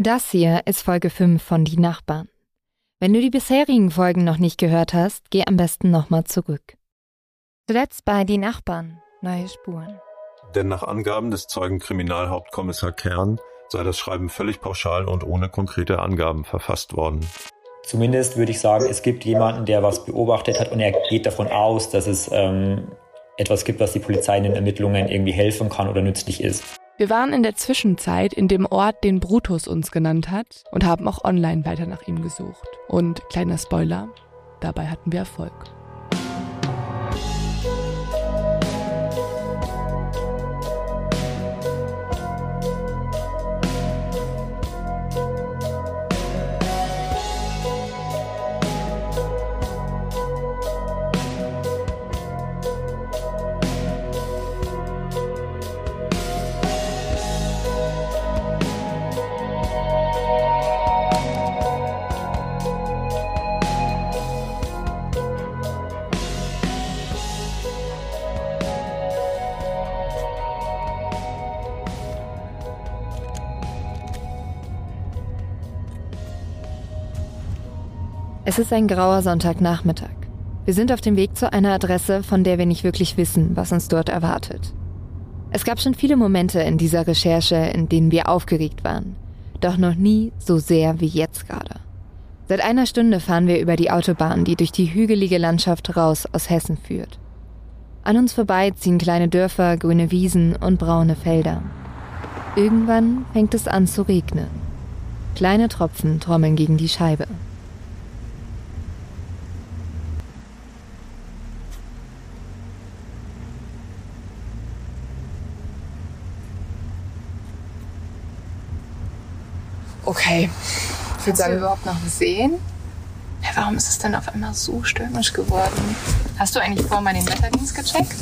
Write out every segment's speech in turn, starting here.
Das hier ist Folge 5 von Die Nachbarn. Wenn du die bisherigen Folgen noch nicht gehört hast, geh am besten nochmal zurück. Zuletzt bei Die Nachbarn, neue Spuren. Denn nach Angaben des Zeugen Kriminalhauptkommissar Kern sei das Schreiben völlig pauschal und ohne konkrete Angaben verfasst worden. Zumindest würde ich sagen, es gibt jemanden, der was beobachtet hat und er geht davon aus, dass es ähm, etwas gibt, was die Polizei in den Ermittlungen irgendwie helfen kann oder nützlich ist. Wir waren in der Zwischenzeit in dem Ort, den Brutus uns genannt hat und haben auch online weiter nach ihm gesucht. Und kleiner Spoiler, dabei hatten wir Erfolg. Es ist ein grauer Sonntagnachmittag. Wir sind auf dem Weg zu einer Adresse, von der wir nicht wirklich wissen, was uns dort erwartet. Es gab schon viele Momente in dieser Recherche, in denen wir aufgeregt waren. Doch noch nie so sehr wie jetzt gerade. Seit einer Stunde fahren wir über die Autobahn, die durch die hügelige Landschaft raus aus Hessen führt. An uns vorbei ziehen kleine Dörfer, grüne Wiesen und braune Felder. Irgendwann fängt es an zu regnen. Kleine Tropfen trommeln gegen die Scheibe. Okay. Ich würde sagen, überhaupt noch sehen? Ja, warum ist es denn auf einmal so stürmisch geworden? Hast du eigentlich vorher mal den Wetterdienst gecheckt?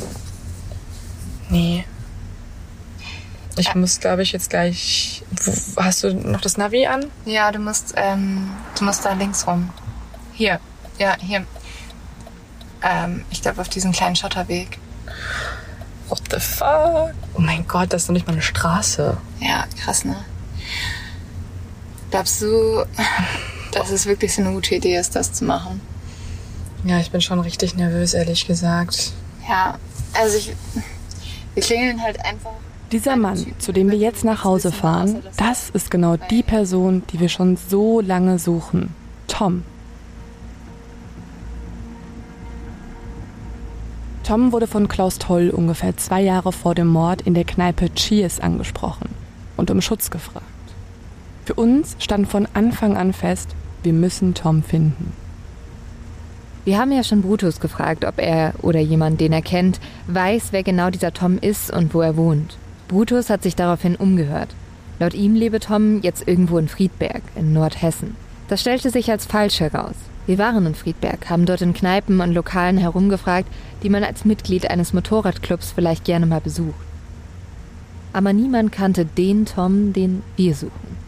Nee. Ich muss, glaube ich, jetzt gleich. Hast du noch das Navi an? Ja, du musst, ähm, du musst da links rum. Hier. Ja, hier. Ähm, ich glaube auf diesen kleinen Schotterweg. What the fuck? Oh mein Gott, das ist doch nicht mal eine Straße. Ja, krass, ne? Glaubst du, dass es wirklich so eine gute Idee ist, das zu machen? Ja, ich bin schon richtig nervös, ehrlich gesagt. Ja, also ich. Wir klingeln halt einfach. Dieser Mann, zu dem wir jetzt nach Hause fahren, das ist genau die Person, die wir schon so lange suchen. Tom. Tom wurde von Klaus Toll ungefähr zwei Jahre vor dem Mord in der Kneipe Cheers angesprochen und um Schutz gefragt. Für uns stand von Anfang an fest, wir müssen Tom finden. Wir haben ja schon Brutus gefragt, ob er oder jemand, den er kennt, weiß, wer genau dieser Tom ist und wo er wohnt. Brutus hat sich daraufhin umgehört. Laut ihm lebe Tom jetzt irgendwo in Friedberg, in Nordhessen. Das stellte sich als falsch heraus. Wir waren in Friedberg, haben dort in Kneipen und Lokalen herumgefragt, die man als Mitglied eines Motorradclubs vielleicht gerne mal besucht. Aber niemand kannte den Tom, den wir suchen.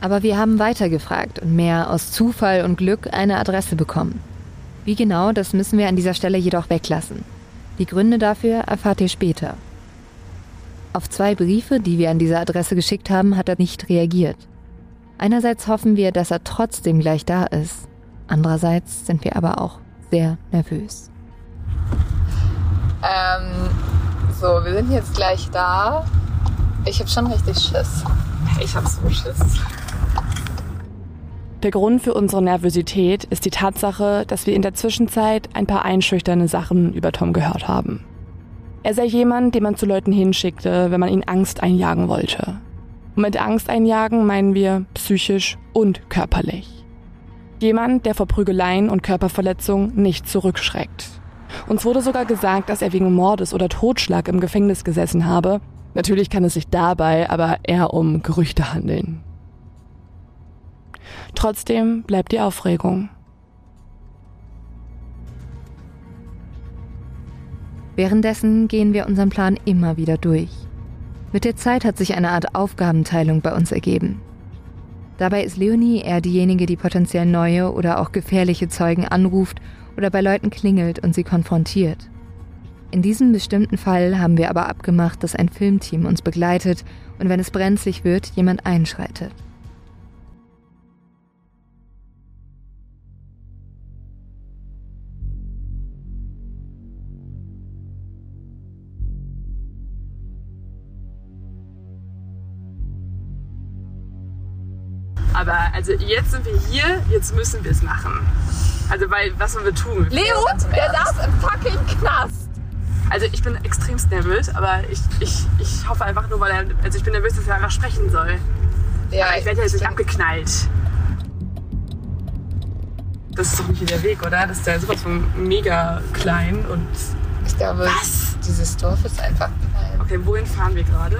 Aber wir haben weitergefragt und mehr aus Zufall und Glück eine Adresse bekommen. Wie genau, das müssen wir an dieser Stelle jedoch weglassen. Die Gründe dafür erfahrt ihr später. Auf zwei Briefe, die wir an diese Adresse geschickt haben, hat er nicht reagiert. Einerseits hoffen wir, dass er trotzdem gleich da ist. Andererseits sind wir aber auch sehr nervös. Ähm, so, wir sind jetzt gleich da. Ich habe schon richtig Schiss. Ich habe so Schiss. Der Grund für unsere Nervosität ist die Tatsache, dass wir in der Zwischenzeit ein paar einschüchternde Sachen über Tom gehört haben. Er sei jemand, den man zu Leuten hinschickte, wenn man ihn Angst einjagen wollte. Und mit Angst einjagen meinen wir psychisch und körperlich. Jemand, der vor Prügeleien und Körperverletzung nicht zurückschreckt. Uns wurde sogar gesagt, dass er wegen Mordes oder Totschlag im Gefängnis gesessen habe. Natürlich kann es sich dabei aber eher um Gerüchte handeln. Trotzdem bleibt die Aufregung. Währenddessen gehen wir unseren Plan immer wieder durch. Mit der Zeit hat sich eine Art Aufgabenteilung bei uns ergeben. Dabei ist Leonie eher diejenige, die potenziell neue oder auch gefährliche Zeugen anruft oder bei Leuten klingelt und sie konfrontiert. In diesem bestimmten Fall haben wir aber abgemacht, dass ein Filmteam uns begleitet und wenn es brenzlig wird, jemand einschreitet. Also jetzt sind wir hier, jetzt müssen wir es machen. Also weil, was sollen wir tun? Leo, der saß im fucking Knast. Also ich bin extremst nervös, aber ich, ich, ich hoffe einfach nur, weil er, also ich bin nervös, dass er einfach sprechen soll. Ja, aber ich werde ja jetzt nicht abgeknallt. Das ist doch nicht der Weg, oder? Das ist ja sowas von mega klein und Ich glaube, Was? dieses Dorf ist einfach klein. okay, wohin fahren wir gerade?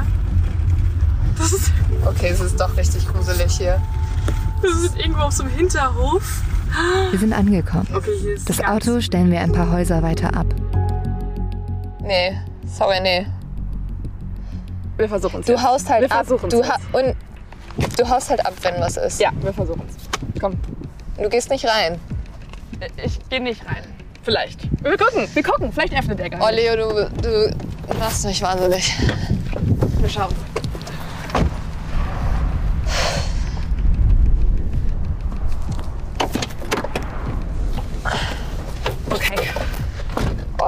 Das ist, Okay, es ist doch richtig gruselig hier. Das ist irgendwo auf so einem Hinterhof. Wir sind angekommen. Okay, hier ist Das Auto stellen wir ein paar Häuser weiter ab. Nee, sorry, nee. Wir versuchen es. Du haust halt Wir ab. versuchen's Du, jetzt. ha und du haust halt ab, wenn was ist. Ja, wir versuchen es. Komm, Du gehst nicht rein. ich gehe nicht rein. Vielleicht. Wir gucken, wir gucken. Vielleicht öffnet er gar Oh, nicht. Leo, du, du machst mich wahnsinnig. Wir schauen.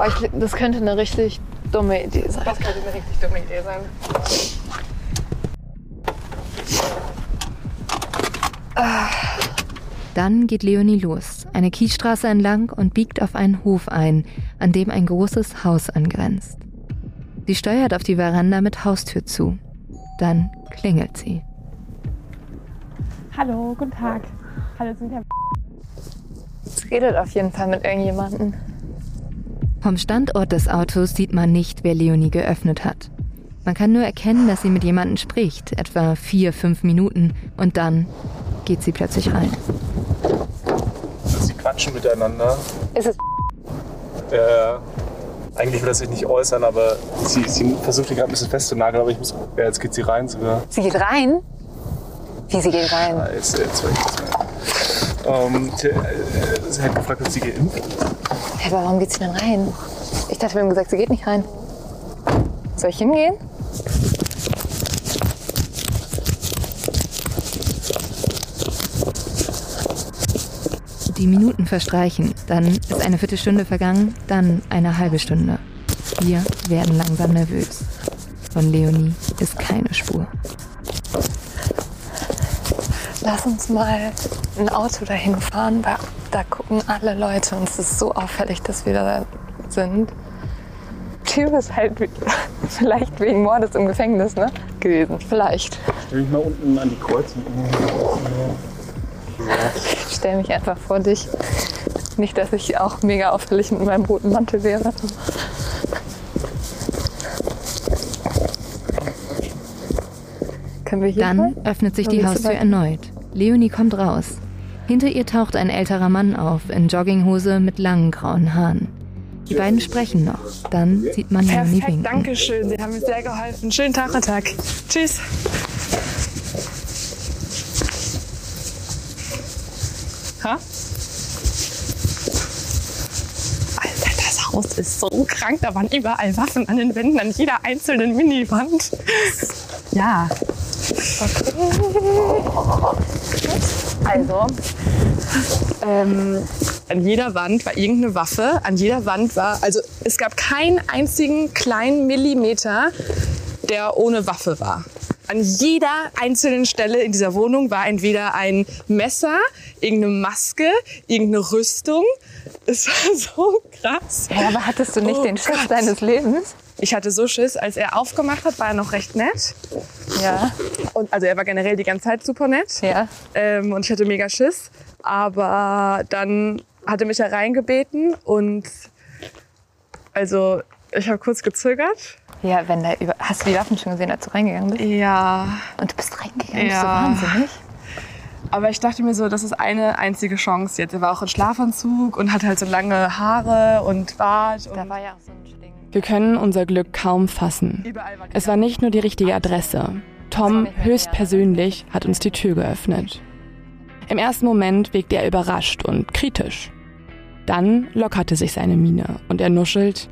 Oh, ich, das könnte eine richtig dumme Idee sein. das könnte eine richtig dumme Idee sein. Dann geht Leonie los, eine Kiesstraße entlang und biegt auf einen Hof ein, an dem ein großes Haus angrenzt. Sie steuert auf die Veranda mit Haustür zu. Dann klingelt sie. Hallo, guten Tag. Hallo, sind Herr Es redet auf jeden Fall mit irgendjemandem. Vom Standort des Autos sieht man nicht, wer Leonie geöffnet hat. Man kann nur erkennen, dass sie mit jemandem spricht, etwa vier, fünf Minuten, und dann geht sie plötzlich rein. Sie quatschen miteinander. Ist es Äh, eigentlich will er sich nicht äußern, aber sie, sie versucht ihn gerade ein bisschen festzunageln, aber ich muss. Ja, jetzt geht sie rein sogar. Sie geht rein? Wie, sie geht rein? Scheiße, jetzt weiß ich das. Ähm, sie, äh, sie hat gefragt, ob sie geimpft ist. Hä, aber warum geht sie denn rein? Ich dachte, wir haben gesagt, sie geht nicht rein. Soll ich hingehen? Die Minuten verstreichen, dann ist eine Viertelstunde vergangen, dann eine halbe Stunde. Wir werden langsam nervös. Von Leonie ist keine Spur. Lass uns mal ein Auto dahin fahren, da gucken alle Leute und es ist so auffällig, dass wir da sind. Typ ist halt vielleicht wegen Mordes im Gefängnis, ne? Gewesen. Vielleicht. Stell mich mal unten an die Kreuzung. Ich stell mich einfach vor dich. Nicht, dass ich auch mega auffällig mit meinem roten Mantel wäre. Können wir hier Dann rein? öffnet sich Oder die Haustür erneut. Leonie kommt raus. Hinter ihr taucht ein älterer Mann auf, in Jogginghose mit langen grauen Haaren. Die beiden sprechen noch. Dann sieht man Leonie Perfekt, winken. danke schön. Sie haben mir sehr geholfen. Schönen Tag, Herr Tag. Tschüss. Ha? Alter, das Haus ist so krank. Da waren überall Waffen an den Wänden, an jeder einzelnen Miniwand. Ja. Also, ähm, an jeder Wand war irgendeine Waffe. An jeder Wand war, also es gab keinen einzigen kleinen Millimeter, der ohne Waffe war. An jeder einzelnen Stelle in dieser Wohnung war entweder ein Messer, irgendeine Maske, irgendeine Rüstung. Es war so krass. Ja, aber hattest du nicht Oh den Schiss Gott. deines Lebens? Ich hatte so Schiss, als er aufgemacht hat, war er noch recht nett. Ja. Und, also er war generell die ganze Zeit super nett. Ja. Ähm, und ich hatte mega Schiss. Aber dann hat er mich da reingebeten und also ich habe kurz gezögert. Ja, wenn da über. Hast du die Waffen schon gesehen, als du reingegangen bist? Ja. Und du bist reingegangen, bist Ja. du wahnsinnig? Aber ich dachte mir so, das ist eine einzige Chance jetzt. Er war auch in Schlafanzug und hatte halt so lange Haare und Bart. Und Da war ja auch so ein Ding. Wir können unser Glück kaum fassen. Es war nicht nur die richtige Adresse. Tom höchstpersönlich hat uns die Tür geöffnet. Im ersten Moment wirkte er überrascht und kritisch. Dann lockerte sich seine Miene und er nuschelt,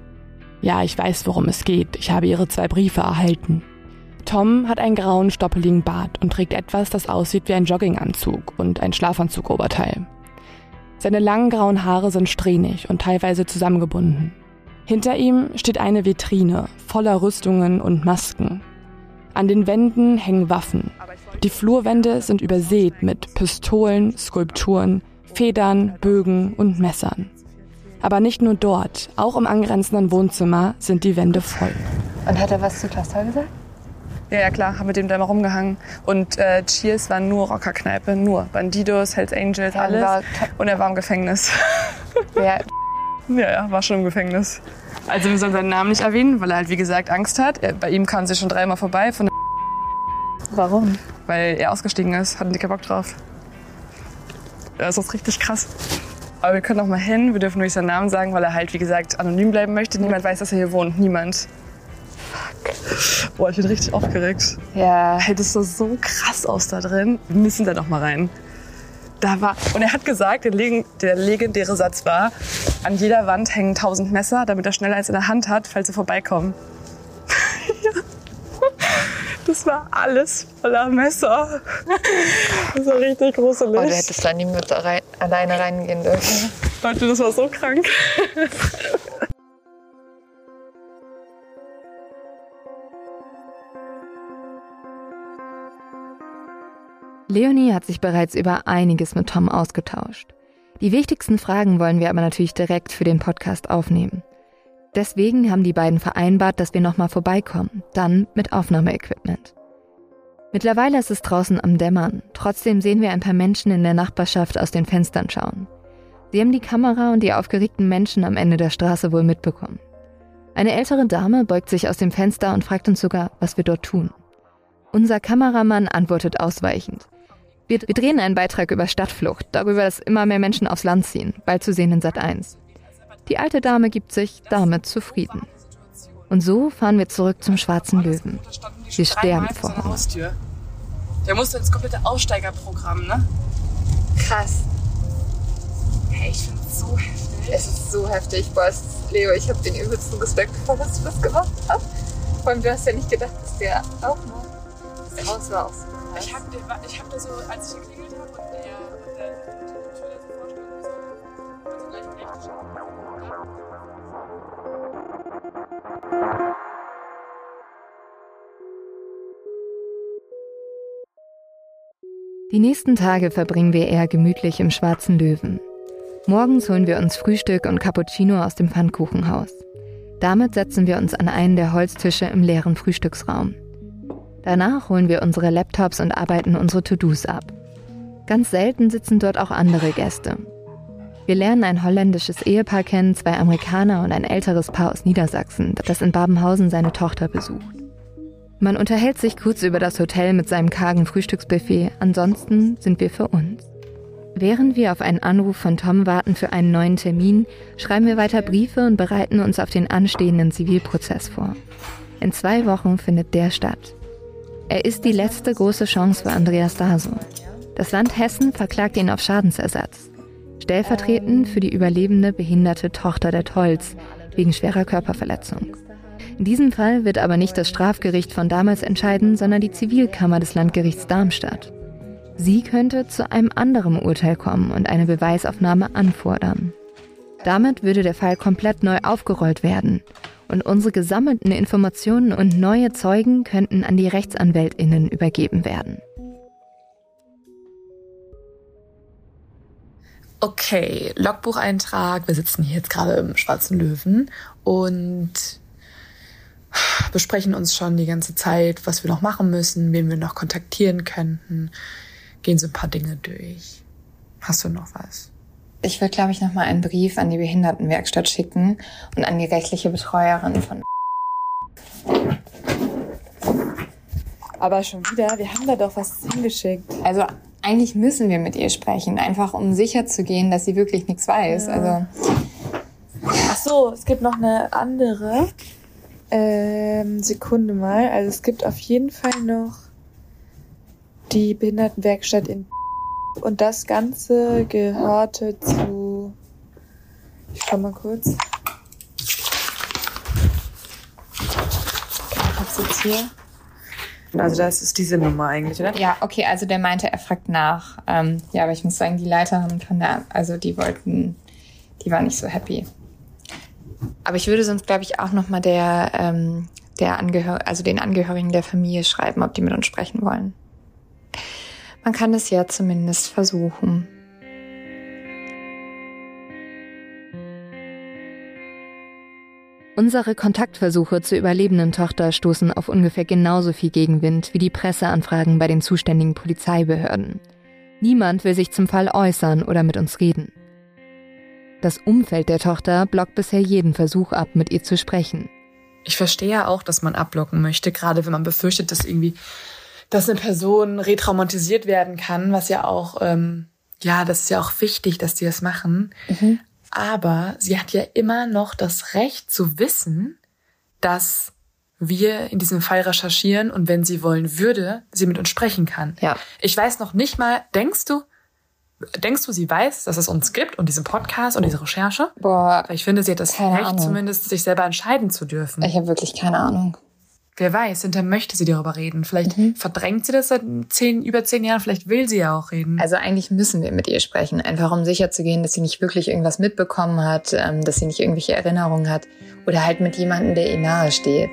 Ja, ich weiß, worum es geht. Ich habe ihre zwei Briefe erhalten. Tom hat einen grauen, stoppeligen Bart und trägt etwas, das aussieht wie ein Jogginganzug und ein Schlafanzug-Oberteil. Seine langen grauen Haare sind strähnig und teilweise zusammengebunden. Hinter ihm steht eine Vitrine voller Rüstungen und Masken. An den Wänden hängen Waffen. Die Flurwände sind übersät mit Pistolen, Skulpturen, Federn, Bögen und Messern. Aber nicht nur dort, auch im angrenzenden Wohnzimmer sind die Wände voll. Und hat er was zu Klaus gesagt? Ja, ja, klar, haben mit dem da immer rumgehangen. Und äh, Cheers war nur Rockerkneipe, nur. Bandidos, Hells Angels, Ja, alles. war- Und er war im Gefängnis. Wer, ja, ja, war schon im Gefängnis. Also wir sollen seinen Namen nicht erwähnen, weil er halt, wie gesagt, Angst hat. Er, bei ihm kam sie schon dreimal vorbei, von warum? weil er ausgestiegen ist. Hatten dicker Bock drauf. Das ist richtig krass. Aber wir können auch mal hin. Wir dürfen nur nicht seinen Namen sagen, weil er halt, wie gesagt, anonym bleiben möchte. Niemand weiß, dass er hier wohnt. Niemand. Fuck. Boah, ich bin richtig aufgeregt. Ja, Hey, das sah so krass aus da drin. Wir müssen da noch mal rein. Da war und er hat gesagt, der, leg der legendäre Satz war: An jeder Wand hängen tausend Messer, damit er schnell eins in der Hand hat, falls sie vorbeikommen. Das war alles voller Messer. Das war richtig gruselig. oh, du hättest da nie mit rein, alleine reingehen dürfen. Leute, das war so krank. Leonie hat sich bereits über einiges mit Tom ausgetauscht. Die wichtigsten Fragen wollen wir aber natürlich direkt für den Podcast aufnehmen. Deswegen haben die beiden vereinbart, dass wir nochmal vorbeikommen, dann mit Aufnahmeequipment. Mittlerweile ist es draußen am Dämmern, trotzdem sehen wir ein paar Menschen in der Nachbarschaft aus den Fenstern schauen. Sie haben die Kamera und die aufgeregten Menschen am Ende der Straße wohl mitbekommen. Eine ältere Dame beugt sich aus dem Fenster und fragt uns sogar, was wir dort tun. Unser Kameramann antwortet ausweichend. Wir, wir drehen einen Beitrag über Stadtflucht, darüber, dass immer mehr Menschen aufs Land ziehen, bald zu sehen in Sat 1. Die alte Dame gibt sich damit zufrieden. Und so fahren wir zurück zum Schwarzen Löwen. Wir sterben vor Hunger. Haustür. Der musste ins komplette Aussteigerprogramm, ne? Krass. Hey, ich finde es so heftig. Es ist so heftig. Boah, ist Leo, ich habe den übelsten Respekt vor, dass du das gemacht hast. Vor allem, du hast ja nicht gedacht, dass der auch noch das Haus war. Auch so krass. Ich hab, ich hab da so, als ich geklingelt habe und der, und der die Tür da so vorstand, so, also gleich direkt Die nächsten Tage verbringen wir eher gemütlich im Schwarzen Löwen. Morgens holen wir uns Frühstück und Cappuccino aus dem Pfannkuchenhaus. Damit setzen wir uns an einen der Holztische im leeren Frühstücksraum. Danach holen wir unsere Laptops und arbeiten unsere To-Dos ab. Ganz selten sitzen dort auch andere Gäste. Wir lernen ein holländisches Ehepaar kennen, zwei Amerikaner und ein älteres Paar aus Niedersachsen, das in Babenhausen seine Tochter besucht. Man unterhält sich kurz über das Hotel mit seinem kargen Frühstücksbuffet, ansonsten sind wir für uns. Während wir auf einen Anruf von Tom warten für einen neuen Termin, schreiben wir weiter Briefe und bereiten uns auf den anstehenden Zivilprozess vor. In zwei Wochen findet der statt. Er ist die letzte große Chance für Andreas Daso. Das Land Hessen verklagt ihn auf Schadensersatz. Stellvertretend für die überlebende behinderte Tochter der Tolls wegen schwerer Körperverletzung. In diesem Fall wird aber nicht das Strafgericht von damals entscheiden, sondern die Zivilkammer des Landgerichts Darmstadt. Sie könnte zu einem anderen Urteil kommen und eine Beweisaufnahme anfordern. Damit würde der Fall komplett neu aufgerollt werden und unsere gesammelten Informationen und neue Zeugen könnten an die Rechtsanwältinnen übergeben werden. Okay, Logbucheintrag. Wir sitzen hier jetzt gerade im Schwarzen Löwen und besprechen uns schon die ganze Zeit, was wir noch machen müssen, wen wir noch kontaktieren könnten, gehen so ein paar Dinge durch. Hast du noch was? Ich würde, glaube ich, noch mal einen Brief an die Behindertenwerkstatt schicken und an die rechtliche Betreuerin von. Aber schon wieder, wir haben da doch was hingeschickt. Also eigentlich müssen wir mit ihr sprechen, einfach um sicher zu gehen, dass sie wirklich nichts weiß. Also Ach so, es gibt noch eine andere. Ähm, Sekunde mal. Also es gibt auf jeden Fall noch die Behindertenwerkstatt in und das Ganze gehörte zu. Ich schau mal kurz. das hier? Also das ist diese Nummer eigentlich, oder? Ja, okay, also der meinte, er fragt nach. Ähm, ja, aber ich muss sagen, die Leiterin von der, also die wollten, die war nicht so happy. Aber ich würde sonst, glaube ich, auch nochmal der, ähm, der Angehör also den Angehörigen der Familie schreiben, ob die mit uns sprechen wollen. Man kann es ja zumindest versuchen. Unsere Kontaktversuche zur überlebenden Tochter stoßen auf ungefähr genauso viel Gegenwind wie die Presseanfragen bei den zuständigen Polizeibehörden. Niemand will sich zum Fall äußern oder mit uns reden. Das Umfeld der Tochter blockt bisher jeden Versuch ab, mit ihr zu sprechen. Ich verstehe ja auch, dass man abblocken möchte, gerade wenn man befürchtet, dass irgendwie, dass eine Person retraumatisiert werden kann, was ja auch, ähm, ja, das ist ja auch wichtig, dass die das machen. Mhm. Aber sie hat ja immer noch das Recht zu wissen, dass wir in diesem Fall recherchieren und wenn sie wollen würde, sie mit uns sprechen kann. Ja. Ich weiß noch nicht mal, denkst du, denkst du, sie weiß, dass es uns gibt und diesen Podcast und diese Recherche? Boah, Weil ich finde, sie hat das Recht, Ahnung. zumindest sich selber entscheiden zu dürfen. ich habe wirklich keine Ahnung. Wer weiß, hinterher möchte sie darüber reden. Vielleicht Mhm. verdrängt sie das seit zehn, über zehn Jahren, vielleicht will sie ja auch reden. Also eigentlich müssen wir mit ihr sprechen, einfach um sicherzugehen, dass sie nicht wirklich irgendwas mitbekommen hat, ähm, dass sie nicht irgendwelche Erinnerungen hat oder halt mit jemandem, der ihr nahe steht.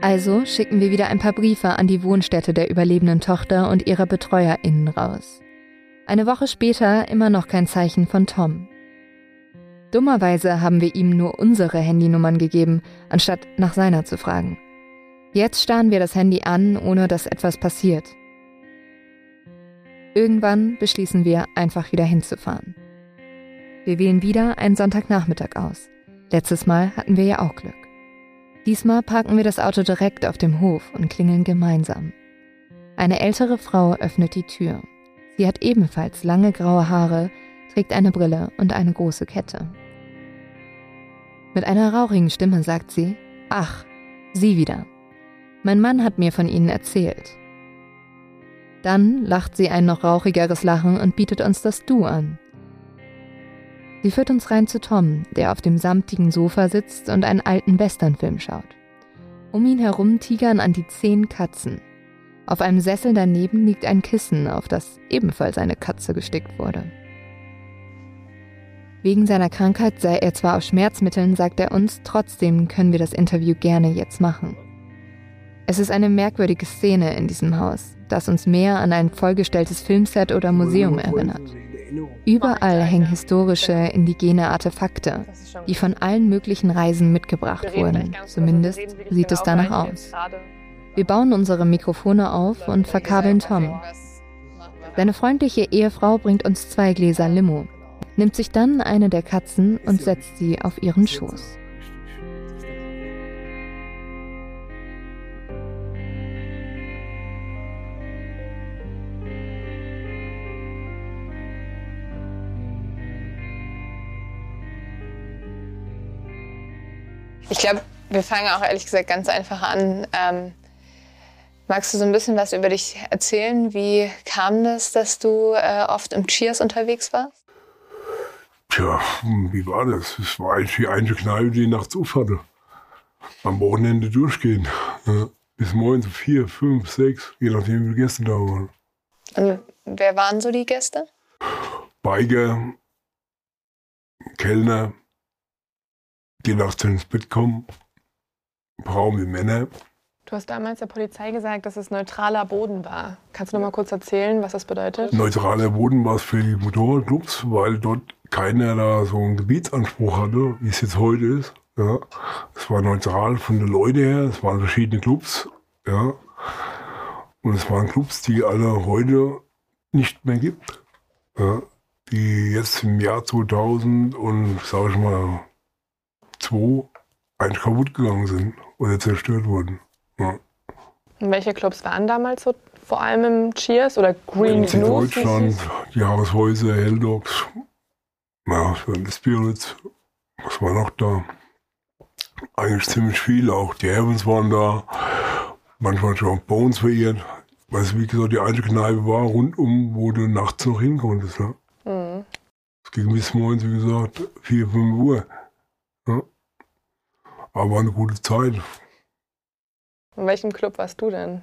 Also schicken wir wieder ein paar Briefe an die Wohnstätte der überlebenden Tochter und ihrer BetreuerInnen raus. Eine Woche später immer noch kein Zeichen von Tom. Dummerweise haben wir ihm nur unsere Handynummern gegeben, anstatt nach seiner zu fragen. Jetzt starren wir das Handy an, ohne dass etwas passiert. Irgendwann beschließen wir, einfach wieder hinzufahren. Wir wählen wieder einen Sonntagnachmittag aus. Letztes Mal hatten wir ja auch Glück. Diesmal parken wir das Auto direkt auf dem Hof und klingeln gemeinsam. Eine ältere Frau öffnet die Tür. Sie hat ebenfalls lange graue Haare, trägt eine Brille und eine große Kette. Mit einer rauchigen Stimme sagt sie, Ach, Sie wieder. Mein Mann hat mir von Ihnen erzählt. Dann lacht sie ein noch rauchigeres Lachen und bietet uns das Du an. Sie führt uns rein zu Tom, der auf dem samtigen Sofa sitzt und einen alten Westernfilm schaut. Um ihn herum tigern an die zehn Katzen. Auf einem Sessel daneben liegt ein Kissen, auf das ebenfalls eine Katze gestickt wurde. Wegen seiner Krankheit sei er zwar auf Schmerzmitteln, sagt er uns, trotzdem können wir das Interview gerne jetzt machen. Es ist eine merkwürdige Szene in diesem Haus, das uns mehr an ein vollgestelltes Filmset oder Museum erinnert. Überall hängen historische, indigene Artefakte, die von allen möglichen Reisen mitgebracht wurden. Zumindest sieht es danach aus. Wir bauen unsere Mikrofone auf und verkabeln Tom. Seine freundliche Ehefrau bringt uns zwei Gläser Limo, nimmt sich dann eine der Katzen und setzt sie auf ihren Schoß. Ich glaube, wir fangen auch ehrlich gesagt ganz einfach an. Ähm, magst du so ein bisschen was über dich erzählen? Wie kam das, dass du äh, oft im Cheers unterwegs warst? Tja, wie war das? Es war eigentlich die einzige Kneipe, die nachts auf hatte. Am Wochenende durchgehen. Bis morgens um vier, fünf, sechs, je nachdem, wie viele Gäste da waren. Und wer waren so die Gäste? Biker, Kellner, die nachts ins Bett kommen, Frauen wie Männer. Du hast damals der Polizei gesagt, dass es neutraler Boden war. Kannst du noch mal kurz erzählen, was das bedeutet? Neutraler Boden war es für die Motorradclubs, weil dort keiner da so einen Gebietsanspruch hatte, wie es jetzt heute ist. Ja. Es war neutral von den Leuten her, es waren verschiedene Clubs. Ja. Und es waren Clubs, die alle heute nicht mehr gibt. Ja. Die jetzt im Jahr 2000 und, sag ich mal, 2 eigentlich kaputt gegangen sind oder zerstört wurden. Ja. Und welche Clubs waren damals so? Vor allem im Cheers oder Green in Gnus? wie es Deutschland, die Haushäuser, Helldogs, ja, die Spirits, was war noch da? Eigentlich ziemlich viel, auch die Heavens waren da, manchmal schon Bones verirrt, weil es wie gesagt die alte Kneipe war, rundum, wo du nachts noch hin konntest. Ne? Mhm. Es ging bis morgens, wie gesagt, 4, 5 Uhr. Ja. Aber war eine gute Zeit. In welchem Club warst du denn?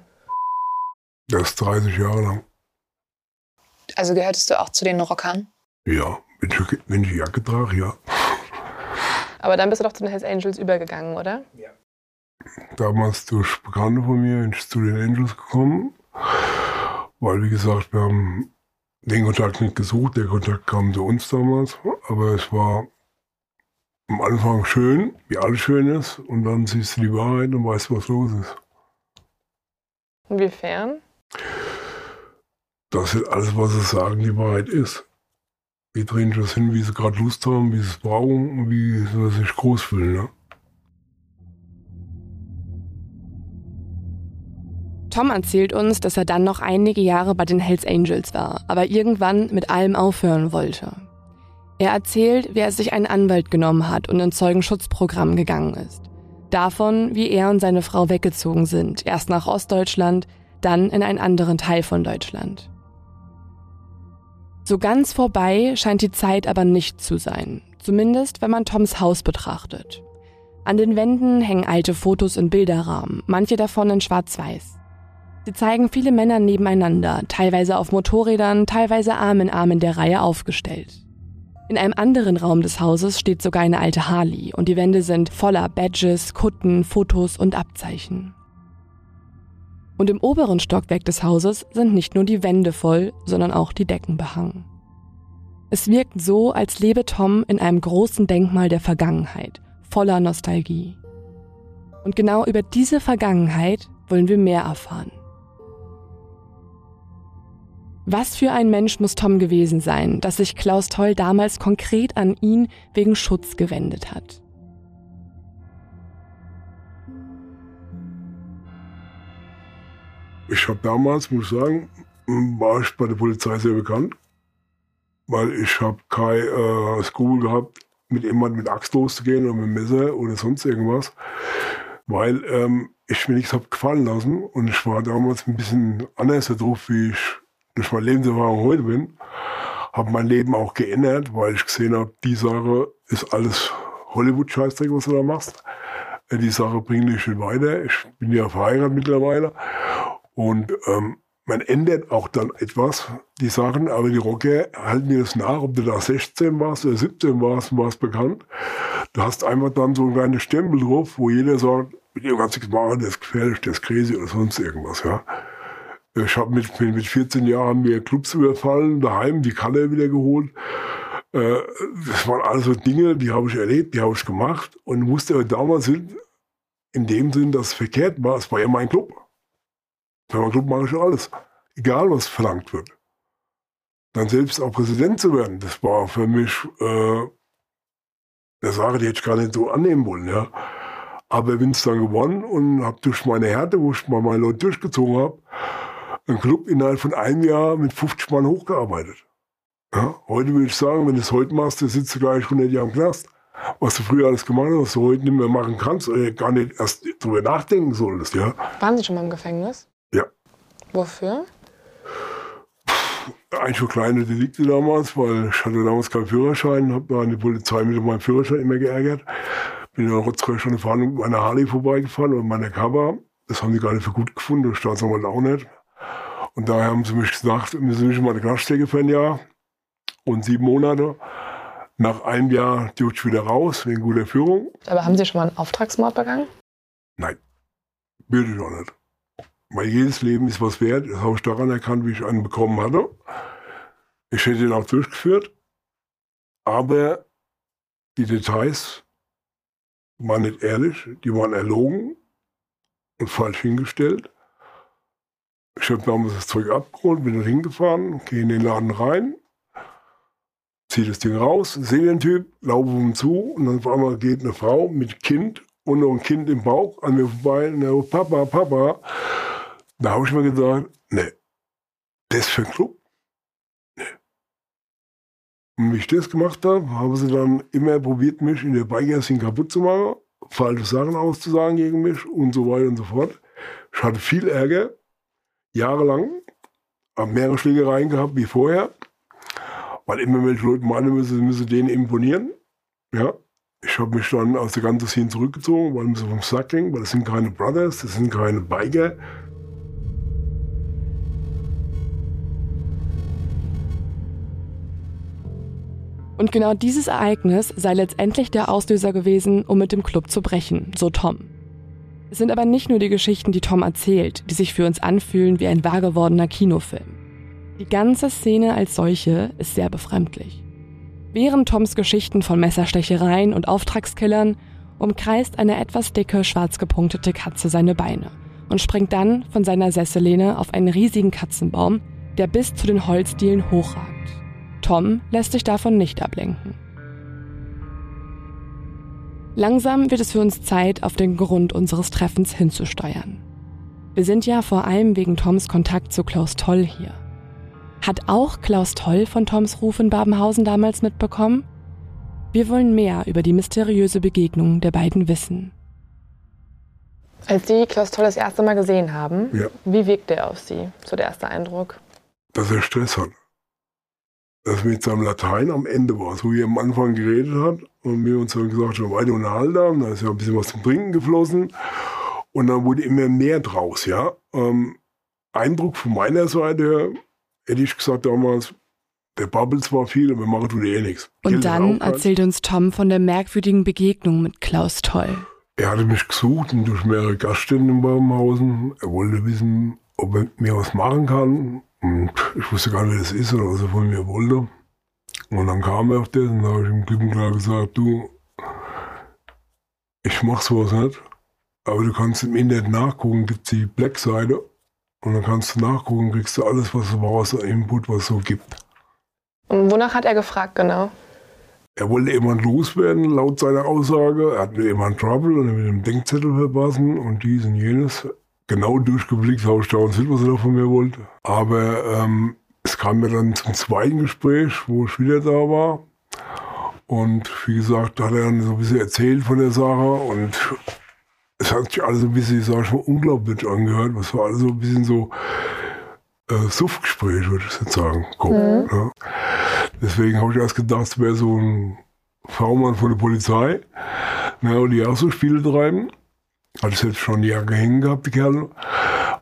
Das ist 30 Jahre lang. Also gehörtest du auch zu den Rockern? Ja, wenn ich, wenn ich die Jacke trage, ja. Aber dann bist du doch zu den Hells Angels übergegangen, oder? Ja. Damals durch Bekannte von mir bin ich zu den Angels gekommen, weil, wie gesagt, wir haben den Kontakt nicht gesucht, der Kontakt kam zu uns damals, aber es war am Anfang schön, wie alles schön ist, und dann siehst du die Wahrheit und weißt, was los ist. Inwiefern? Das ist alles, was sie sagen, die Wahrheit ist. Die drehen das hin, wie sie gerade Lust haben, wie sie es brauchen und wie sie sich groß fühlen. Ne? Tom erzählt uns, dass er dann noch einige Jahre bei den Hells Angels war, aber irgendwann mit allem aufhören wollte. Er erzählt, wie er sich einen Anwalt genommen hat und ins Zeugenschutzprogramm gegangen ist. Davon, wie er und seine Frau weggezogen sind, erst nach Ostdeutschland, dann in einen anderen Teil von Deutschland. So ganz vorbei scheint die Zeit aber nicht zu sein, zumindest wenn man Toms Haus betrachtet. An den Wänden hängen alte Fotos in Bilderrahmen, manche davon in Schwarz-Weiß. Sie zeigen viele Männer nebeneinander, teilweise auf Motorrädern, teilweise Arm in Arm in der Reihe aufgestellt. In einem anderen Raum des Hauses steht sogar eine alte Harley und die Wände sind voller Badges, Kutten, Fotos und Abzeichen. Und im oberen Stockwerk des Hauses sind nicht nur die Wände voll, sondern auch die Decken behangen. Es wirkt so, als lebe Tom in einem großen Denkmal der Vergangenheit, voller Nostalgie. Und genau über diese Vergangenheit wollen wir mehr erfahren. Was für ein Mensch muss Tom gewesen sein, dass sich Klaus Toll damals konkret an ihn wegen Schutz gewendet hat? Ich habe damals, muss ich sagen, war ich bei der Polizei sehr bekannt, weil ich habe kein äh, Skrupel gehabt, mit jemandem mit Axt loszugehen oder mit Messer oder sonst irgendwas, weil ähm, ich mir nichts habe gefallen lassen und ich war damals ein bisschen anders drauf, wie ich durch meine Lebenserfahrung heute bin, habe mein Leben auch geändert, weil ich gesehen habe, die Sache ist alles Hollywood-Scheißdreck, was du da machst. Äh, die Sache bringt dich nicht weiter. Ich bin ja verheiratet mittlerweile und ähm, man ändert auch dann etwas, die Sachen, aber die Rocker halten dir das nach, ob du da 16 warst oder 17 warst, warst bekannt. Du hast einfach dann so einen kleinen Stempel drauf, wo jeder sagt, mit dem kannst nichts machen, das ist gefährlich, das ist crazy oder sonst irgendwas, ja. Ich habe mit, mit 14 Jahren mir Clubs überfallen, daheim die Kalle wieder geholt. Äh, das waren alles so Dinge, die habe ich erlebt, die habe ich gemacht und wusste aber damals in dem Sinn, dass es verkehrt war. Es war ja mein Club. Meinem Club mache ich alles. Egal, was verlangt wird. Dann selbst auch Präsident zu werden, das war für mich äh, eine Sache, die hätte ich gar nicht so annehmen wollen. Ja. Aber bin es dann gewonnen und habe durch meine Härte, wo ich mal meine Leute durchgezogen habe, einen Club innerhalb von einem Jahr mit 50 Mann hochgearbeitet. Ja, heute würde ich sagen, wenn du es heute machst, dann sitzt du gleich 100 Jahre im Knast. Was du früher alles gemacht hast, was du heute nicht mehr machen kannst oder gar nicht erst drüber nachdenken solltest. Ja. Waren Sie schon mal im Gefängnis? Ja. Wofür? Eigentlich für kleine Delikte damals, weil ich hatte damals keinen Führerschein, habe da die Polizei mit meinem Führerschein immer geärgert. Bin in Rotzkreuz schon eine mit meiner Harley vorbeigefahren und meiner Cover. Das haben die gar nicht für gut gefunden, der Staatsanwalt auch nicht. Und daher haben sie mich gesagt, wir sind nicht mal eine Knaststrecke für ein Jahr und sieben Monate. Nach einem Jahr dürfte ich wieder raus, wegen guter Führung. Aber haben Sie schon mal einen Auftragsmord begangen? Nein, würde ich auch nicht. Weil jedes Leben ist was wert. Das habe ich daran erkannt, wie ich einen bekommen hatte. Ich hätte ihn auch durchgeführt. Aber die Details waren nicht ehrlich, die waren erlogen und falsch hingestellt. Ich habe damals das Zeug abgeholt, bin da hingefahren, gehe in den Laden rein, ziehe das Ding raus, sehe den Typ, laufe um zu und dann auf einmal geht eine Frau mit Kind und noch ein Kind im Bauch an mir vorbei und der Papa, Papa. Da habe ich mir gedacht, ne, das für ein Club? Ne. Und wie ich das gemacht habe, haben sie dann immer probiert, mich in der Beigersin kaputt zu machen, falsche Sachen auszusagen gegen mich und so weiter und so fort. Ich hatte viel Ärger, jahrelang, habe mehrere Schlägereien gehabt wie vorher, weil immer welche Leute meinen müssen, sie müssen denen imponieren. Ja, ich habe mich dann aus der ganzen Szene zurückgezogen, weil mir so vom Sack ging, weil das sind keine Brothers, das sind keine Biker. Und genau dieses Ereignis sei letztendlich der Auslöser gewesen, um mit dem Club zu brechen, so Tom. Es sind aber nicht nur die Geschichten, die Tom erzählt, die sich für uns anfühlen wie ein wahr gewordener Kinofilm. Die ganze Szene als solche ist sehr befremdlich. Während Toms Geschichten von Messerstechereien und Auftragskillern umkreist eine etwas dicke, schwarz gepunktete Katze seine Beine und springt dann von seiner Sessellehne auf einen riesigen Katzenbaum, der bis zu den Holzdielen hochragt. Tom lässt sich davon nicht ablenken. Langsam wird es für uns Zeit, auf den Grund unseres Treffens hinzusteuern. Wir sind ja vor allem wegen Toms Kontakt zu Klaus Toll hier. Hat auch Klaus Toll von Toms Ruf in Babenhausen damals mitbekommen? Wir wollen mehr über die mysteriöse Begegnung der beiden wissen. Als Sie Klaus Toll das erste Mal gesehen haben, Ja. wie wirkte er auf Sie? So der erste Eindruck. dass er Stress hat. Dass mit seinem Latein am Ende war, so wie er am Anfang geredet hat und wir uns dann gesagt haben, weiter unterhalten haben, da ist ja ein bisschen was zum Trinken geflossen und dann wurde immer mehr draus, ja. Ähm, Eindruck von meiner Seite her, hätte ich gesagt damals, der babbelt zwar viel, aber macht tut eh nichts. Und Geld dann erzählt uns Tom von der merkwürdigen Begegnung mit Klaus Toll. Er hatte mich gesucht und durch mehrere Gaststätten in Babenhausen. Er wollte wissen, ob er mir was machen kann. Und ich wusste gar nicht, wer das ist oder was er von mir wollte. Und dann kam er auf das und da habe ich ihm klipp und klar gesagt, du, ich mach sowas nicht. Aber du kannst im Internet nachgucken, gibt die Black-Seite. Und dann kannst du nachgucken, kriegst du alles, was du brauchst, an Input, was es so gibt. Und wonach hat er gefragt genau? Er wollte jemand loswerden, laut seiner Aussage. Er hat mit jemand Trouble und er mit einem Denkzettel verpassen und dies und jenes. Genau durchgeblickt habe ich da und was er da von mir wollte. Aber ähm, es kam mir dann zum zweiten Gespräch, wo ich wieder da war. Und wie gesagt, hat er dann so ein bisschen erzählt von der Sache und es hat sich alles ein bisschen, ich mal, unglaublich angehört. Es war alles so ein bisschen so äh, Suffgespräch, würde ich jetzt sagen. Guck, Mhm. ja. Deswegen habe ich erst gedacht, es wäre so ein V-Mann von der Polizei, ne, und die auch so Spiele treiben. Hat es jetzt schon die Jacke hängen gehabt, die Kerle.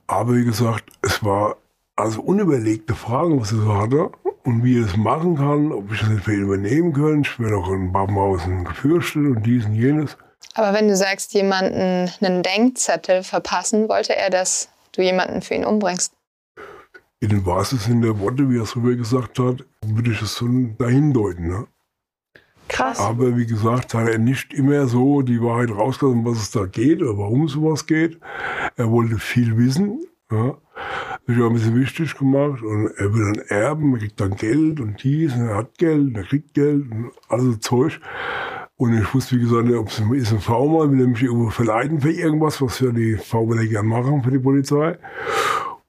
Aber wie gesagt, es war also unüberlegte Fragen, was er so hatte und wie er das machen kann, ob ich das nicht für ihn übernehmen könnte. Ich wäre doch in Babenhausen gefürchtet und dies und jenes. Aber wenn du sagst, jemanden einen Denkzettel verpassen, wollte er, dass du jemanden für ihn umbringst. In den wahrsten Sinne der Worte, wie er es rüber gesagt hat, würde ich es so dahin deuten. Ne? Krass. Aber wie gesagt, hat er nicht immer so die Wahrheit rausgelassen, was es da geht oder warum sowas geht. Er wollte viel wissen. Ja. Das hat ein bisschen wichtig gemacht. Und er will dann erben, er kriegt dann Geld und dies, und er hat Geld, und er kriegt Geld und alles Zeug. Und ich wusste, wie gesagt, ob es ist ein V-Mann, will er mich irgendwo verleiten für irgendwas, was ja die V-Männer gerne machen für die Polizei.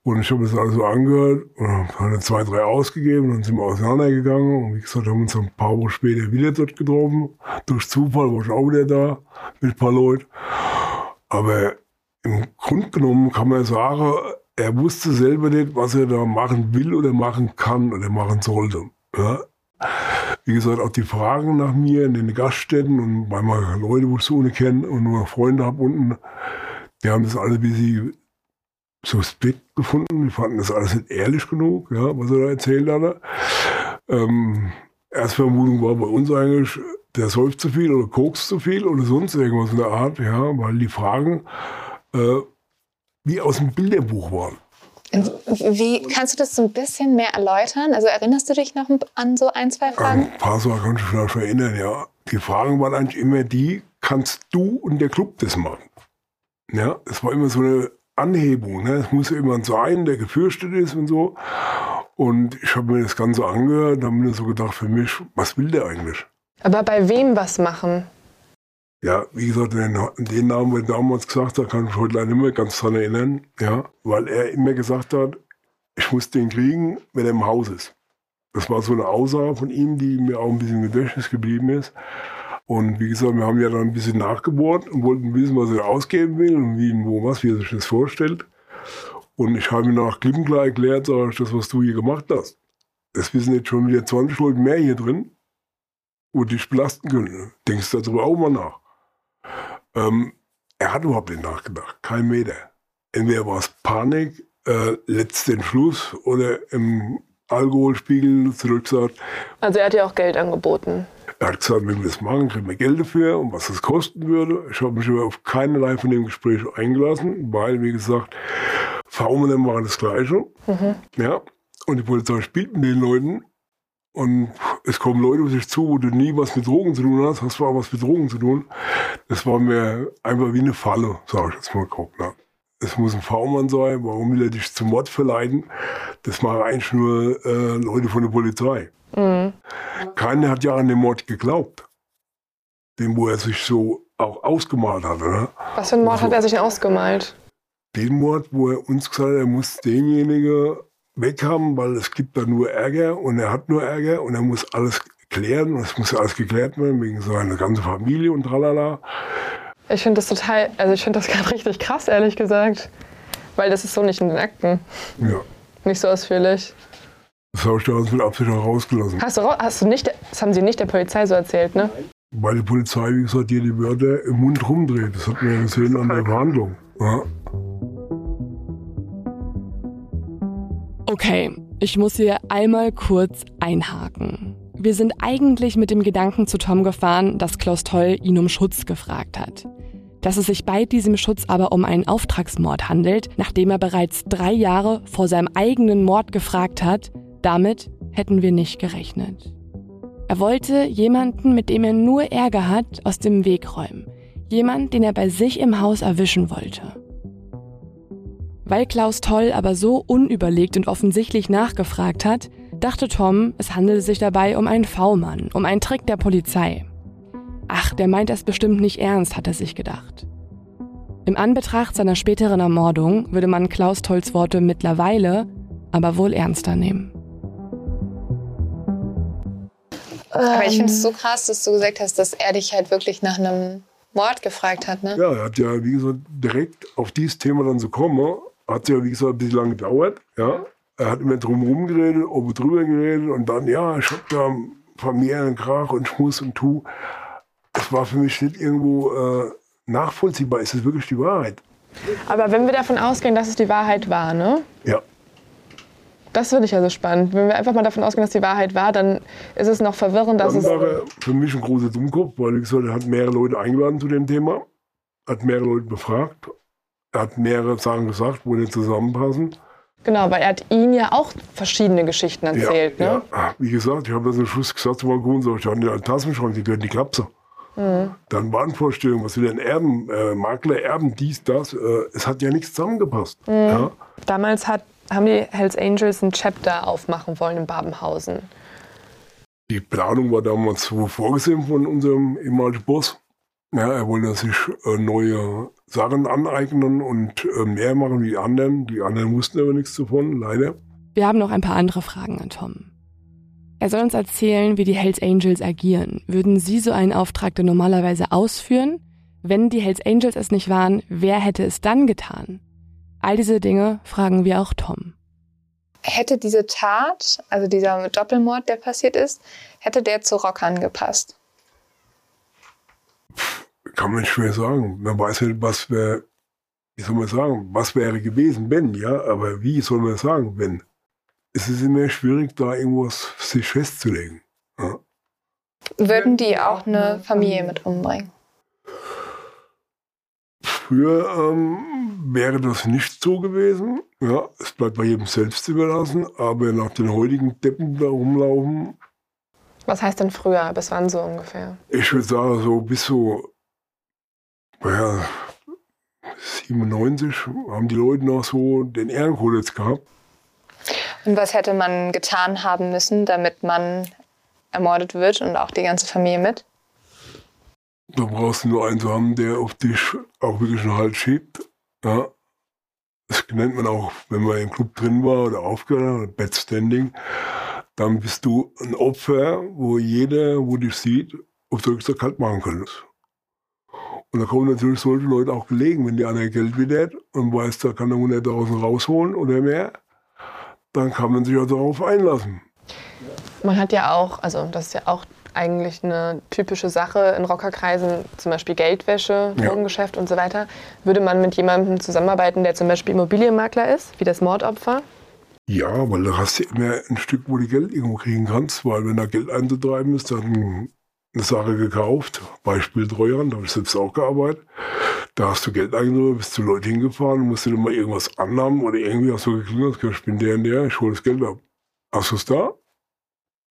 Und ich habe das alles so angehört und habe zwei, drei ausgegeben und sind wir auseinandergegangen. Und wie gesagt, haben uns ein paar Wochen später wieder dort getroffen. Durch Zufall war ich auch wieder da mit ein paar Leuten. Aber im Grunde genommen kann man sagen, er wusste selber nicht, was er da machen will oder machen kann oder machen sollte. Ja? Wie gesagt, auch die Fragen nach mir in den Gaststätten und bei meinen Leute, wo ich so ohne kenne und nur Freunde habe unten, die haben das alle ein bisschen suspekt gefunden. Die fanden das alles nicht ehrlich genug, ja, was er da erzählt hatte. Ähm, Erstvermutung war bei uns eigentlich, der säuft zu viel oder kokst zu viel oder sonst irgendwas in der Art, ja, weil die Fragen äh, wie aus dem Bilderbuch waren. Wie kannst du das so ein bisschen mehr erläutern? Also erinnerst du dich noch an so ein, zwei Fragen? Ein paar Sachen kann ich mich vielleicht erinnern, ja. Die Fragen waren eigentlich immer die, kannst du und der Club das machen? Ja, es war immer so eine Anhebung. Ne? Es muss jemand sein, der gefürchtet ist und so. Und ich habe mir das Ganze angehört und habe mir so gedacht, für mich, was will der eigentlich? Aber bei wem was machen? Ja, wie gesagt, den, den Namen, den damals gesagt hat, kann ich mich heute leider nicht mehr ganz dran erinnern. Ja, weil er immer gesagt hat, ich muss den kriegen, wenn er im Haus ist. Das war so eine Aussage von ihm, die mir auch ein bisschen im Gedächtnis geblieben ist. Und wie gesagt, wir haben ja dann ein bisschen nachgebohrt und wollten wissen, was er ausgeben will und wie und wo was, wie er sich das vorstellt. Und ich habe ihm nach klipp und klar erklärt, sag ich, das, was du hier gemacht hast. Das wissen jetzt schon wieder 20 Leute mehr hier drin. wo dich belasten können. Denkst du darüber auch mal nach. Ähm, er hat überhaupt nicht nachgedacht, kein Meter. Entweder war es Panik, äh, letzten Schluss oder im Alkoholspiegel zurückgesagt. Also er hat ja auch Geld angeboten. Er hat gesagt, wenn wir das machen, kriegen wir Geld dafür und was das kosten würde. Ich habe mich aber auf keinerlei von dem Gespräch eingelassen, weil, wie gesagt, V-Männer machen das Gleiche. Mhm. Ja. Und die Polizei spielt mit den Leuten. Und es kommen Leute auf sich zu, wo du nie was mit Drogen zu tun hast, hast zwar was mit Drogen zu tun. Das war mir einfach wie eine Falle, sage ich jetzt mal grob. Ne? Es muss ein V-Mann sein, warum will er dich zum Mord verleiten? Das machen eigentlich nur äh, Leute von der Polizei. Mhm. Keiner hat ja an den Mord geglaubt. Den, wo er sich so auch ausgemalt hatte. Ne? Was für einen Mord Also- hat er sich ausgemalt? Den Mord, wo er uns gesagt hat, er muss denjenigen weghaben, weil es gibt da nur Ärger und er hat nur Ärger und er muss alles klären und es muss alles geklärt werden wegen seiner ganzen Familie und tralala. Ich finde das total, also ich finde das gerade richtig krass, ehrlich gesagt. Weil das ist so nicht in den Akten. Ja, Nicht so ausführlich. Das habe ich da mit Absicht auch rausgelassen. Hast du, hast du nicht, das haben sie nicht der Polizei so erzählt, ne? Weil die Polizei, wie gesagt, dir die Wörter im Mund rumdreht. Das hat man ja gesehen an der Verhandlung. Ja. Okay, ich muss hier einmal kurz einhaken. Wir sind eigentlich mit dem Gedanken zu Tom gefahren, dass Klaus Toll ihn um Schutz gefragt hat. Dass es sich bei diesem Schutz aber um einen Auftragsmord handelt, nachdem er bereits drei Jahre vor seinem eigenen Mord gefragt hat, damit hätten wir nicht gerechnet. Er wollte jemanden, mit dem er nur Ärger hat, aus dem Weg räumen. Jemand, den er bei sich im Haus erwischen wollte. Weil Klaus Toll aber so unüberlegt und offensichtlich nachgefragt hat, dachte Tom, es handele sich dabei um einen V-Mann, um einen Trick der Polizei. Ach, der meint das bestimmt nicht ernst, hat er sich gedacht. Im Anbetracht seiner späteren Ermordung würde man Klaus Tolls Worte mittlerweile aber wohl ernster nehmen. Aber ich finde Ähm. es so krass, dass du gesagt hast, dass er dich halt wirklich nach einem Mord gefragt hat, ne? ja, er hat ja, wie gesagt, direkt auf dieses Thema dann zu kommen, hat ja, wie gesagt, ein bisschen lang gedauert. Ja. Er hat immer drum herum geredet, oben drüber geredet und dann, ja, ich hab da familiären Krach und Schmuss und Tu. Das war für mich nicht irgendwo äh, nachvollziehbar. Ist das wirklich die Wahrheit? Aber wenn wir davon ausgehen, dass es die Wahrheit war, ne? Ja. Das finde ich ja so spannend. Wenn wir einfach mal davon ausgehen, dass die Wahrheit war, dann ist es noch verwirrend, dass es. war für mich ein großer Dummkopf, weil wie gesagt, er hat mehrere Leute eingeladen zu dem Thema, hat mehrere Leute befragt, er hat mehrere Sachen gesagt, wo nicht zusammenpassen. Genau, weil er hat ihnen ja auch verschiedene Geschichten erzählt, ja, ne? ja. Wie gesagt, ich habe das am Schluss gesagt zu Kuhn, so, ich hatte einen Tassenschrank, die gehören die Klapse. Mhm. Dann Wahnvorstellung, was will denn Erben, äh, Makler, Erben, dies, das. Äh, es hat ja nichts zusammengepasst. Mhm. Ja. Damals hat, haben die Hells Angels ein Chapter aufmachen wollen in Babenhausen. Die Planung war damals so vorgesehen von unserem ehemaligen Boss. Ja, er wollte sich äh, neue Sachen aneignen und äh, mehr machen wie die anderen. Die anderen wussten aber nichts davon, leider. Wir haben noch ein paar andere Fragen an Tom. Er soll uns erzählen, wie die Hells Angels agieren. Würden Sie so einen Auftrag denn normalerweise ausführen? Wenn die Hells Angels es nicht waren, wer hätte es dann getan? All diese Dinge fragen wir auch Tom. Hätte diese Tat, also dieser Doppelmord, der passiert ist, hätte der zu Rockern gepasst? Kann man schwer sagen. Man weiß nicht, was wäre, wie soll man sagen, was wäre gewesen, wenn, ja, aber wie soll man sagen, wenn? Es ist immer schwierig, da irgendwas sich festzulegen. Ja. Würden die auch eine Familie mit umbringen? Früher ähm, wäre das nicht so gewesen. Ja, es bleibt bei jedem selbst überlassen, aber nach den heutigen Deppen, da rumlaufen, Was heißt denn früher? Bis wann so ungefähr? ich würde sagen, so bis so, naja, 97 haben die Leute noch so den Ehrenkodex gehabt. Und was hätte man getan haben müssen, damit man ermordet wird und auch die ganze Familie mit? Da brauchst du nur einen zu haben, der auf dich auch wirklich einen Halt schiebt. Ja. Das nennt man auch, wenn man im Club drin war oder aufgehört hat, Bad Standing. Dann bist du ein Opfer, wo jeder, wo dich sieht, auf Deutsch gesagt kalt machen könntest. Und da kommen natürlich solche Leute auch gelegen, wenn die einer Geld wieder hat und weiß, da kann er 100.000 rausholen oder mehr, dann kann man sich auch darauf einlassen. Man hat ja auch, also das ist ja auch eigentlich eine typische Sache in Rockerkreisen, zum Beispiel Geldwäsche, Ja. Drogengeschäft und so weiter. Würde man mit jemandem zusammenarbeiten, der zum Beispiel Immobilienmakler ist, wie das Mordopfer? Ja, weil da hast du immer ein Stück, wo du Geld irgendwo kriegen kannst, weil wenn da Geld einzutreiben ist, dann eine Sache gekauft, Beispiel Treuhand, da habe ich selbst auch gearbeitet. Da hast du Geld eingenommen, bist zu Leuten hingefahren, musst du dir mal irgendwas annahmen oder irgendwie hast du geklingelt, ich bin der und der, ich hole das Geld ab. Hast du es da?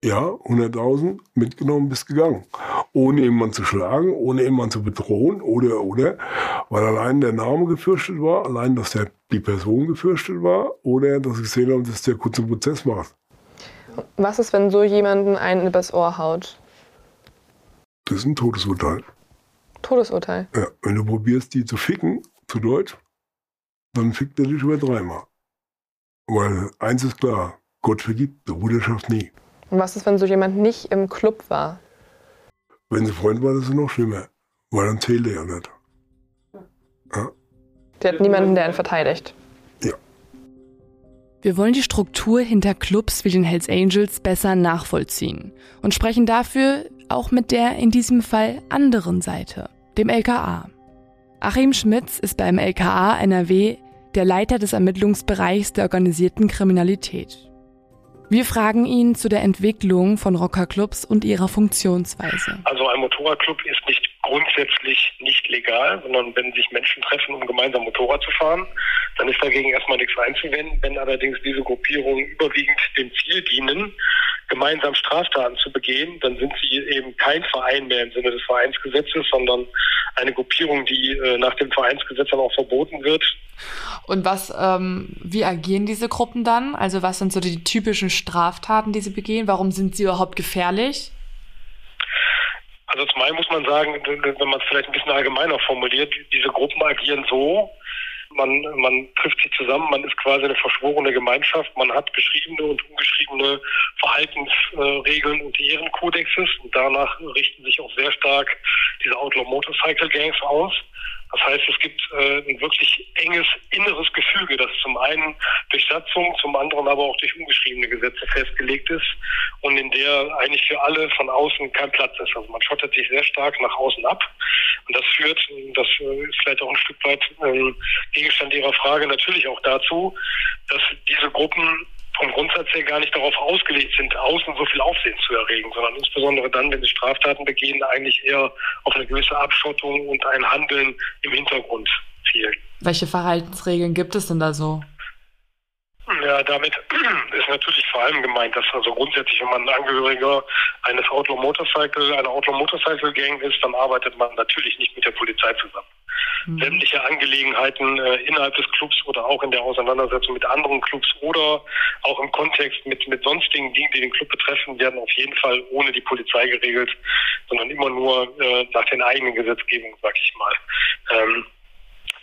Ja, 100.000 mitgenommen, bist gegangen. Ohne jemanden zu schlagen, ohne jemanden zu bedrohen oder, oder, weil allein der Name gefürchtet war, allein, dass der, die Person gefürchtet war oder dass ich gesehen habe, dass der kurz einen Prozess macht. Was ist, wenn so jemanden einen übers Ohr haut? Das ist ein Todesurteil. Todesurteil. Ja, wenn du probierst, die zu ficken, zu Deutsch, dann fickt er dich über dreimal. Weil eins ist klar, Gott vergibt, Bruderschaft nie. Und was ist, wenn so jemand nicht im Club war? Wenn sie Freund war, das ist noch schlimmer. Weil dann zählt er ja nicht. Ja, Der hat niemanden, der ihn verteidigt. Wir wollen die Struktur hinter Clubs wie den Hells Angels besser nachvollziehen und sprechen dafür auch mit der in diesem Fall anderen Seite, dem LKA. Achim Schmitz ist beim LKA NRW der Leiter des Ermittlungsbereichs der organisierten Kriminalität. Wir fragen ihn zu der Entwicklung von Rockerclubs und ihrer Funktionsweise. Also ein Motorradclub ist nicht grundsätzlich nicht legal, sondern wenn sich Menschen treffen, um gemeinsam Motorrad zu fahren, dann ist dagegen erstmal nichts einzuwenden. Wenn allerdings diese Gruppierungen überwiegend dem Ziel dienen, gemeinsam Straftaten zu begehen, dann sind sie eben kein Verein mehr im Sinne des Vereinsgesetzes, sondern eine Gruppierung, die äh, nach dem Vereinsgesetz dann auch verboten wird. Und was, ähm, wie agieren diese Gruppen dann? Also was sind so die typischen Straftaten, die sie begehen? Warum sind sie überhaupt gefährlich? Also zum einen muss man sagen, wenn man es vielleicht ein bisschen allgemeiner formuliert, diese Gruppen agieren so, man, man trifft sich zusammen, man ist quasi eine verschworene Gemeinschaft, man hat geschriebene und ungeschriebene Verhaltensregeln und Ehrenkodexes und danach richten sich auch sehr stark diese Outlaw Motorcycle Gangs aus. Das heißt, es gibt äh, ein wirklich enges inneres Gefüge, das zum einen durch Satzung, zum anderen aber auch durch ungeschriebene Gesetze festgelegt ist und in der eigentlich für alle von außen kein Platz ist. Also man schottet sich sehr stark nach außen ab und das führt, das äh, ist vielleicht auch ein Stück weit ähm, Gegenstand Ihrer Frage, natürlich auch dazu, dass diese Gruppen vom Grundsatz her gar nicht darauf ausgelegt sind, außen so viel Aufsehen zu erregen, sondern insbesondere dann, wenn sie Straftaten begehen, eigentlich eher auf eine gewisse Abschottung und ein Handeln im Hintergrund zielen. Welche Verhaltensregeln gibt es denn da so? Ja, damit ist natürlich vor allem gemeint, dass also grundsätzlich, wenn man ein Angehöriger eines Outlaw Motorcycle, einer Outlaw Motorcycle Gang ist, dann arbeitet man natürlich nicht mit der Polizei zusammen. Mhm. Sämtliche Angelegenheiten äh, innerhalb des Clubs oder auch in der Auseinandersetzung mit anderen Clubs oder auch im Kontext mit, mit sonstigen Dingen, die den Club betreffen, werden auf jeden Fall ohne die Polizei geregelt, sondern immer nur äh, nach den eigenen Gesetzgebungen, sag ich mal. Ähm,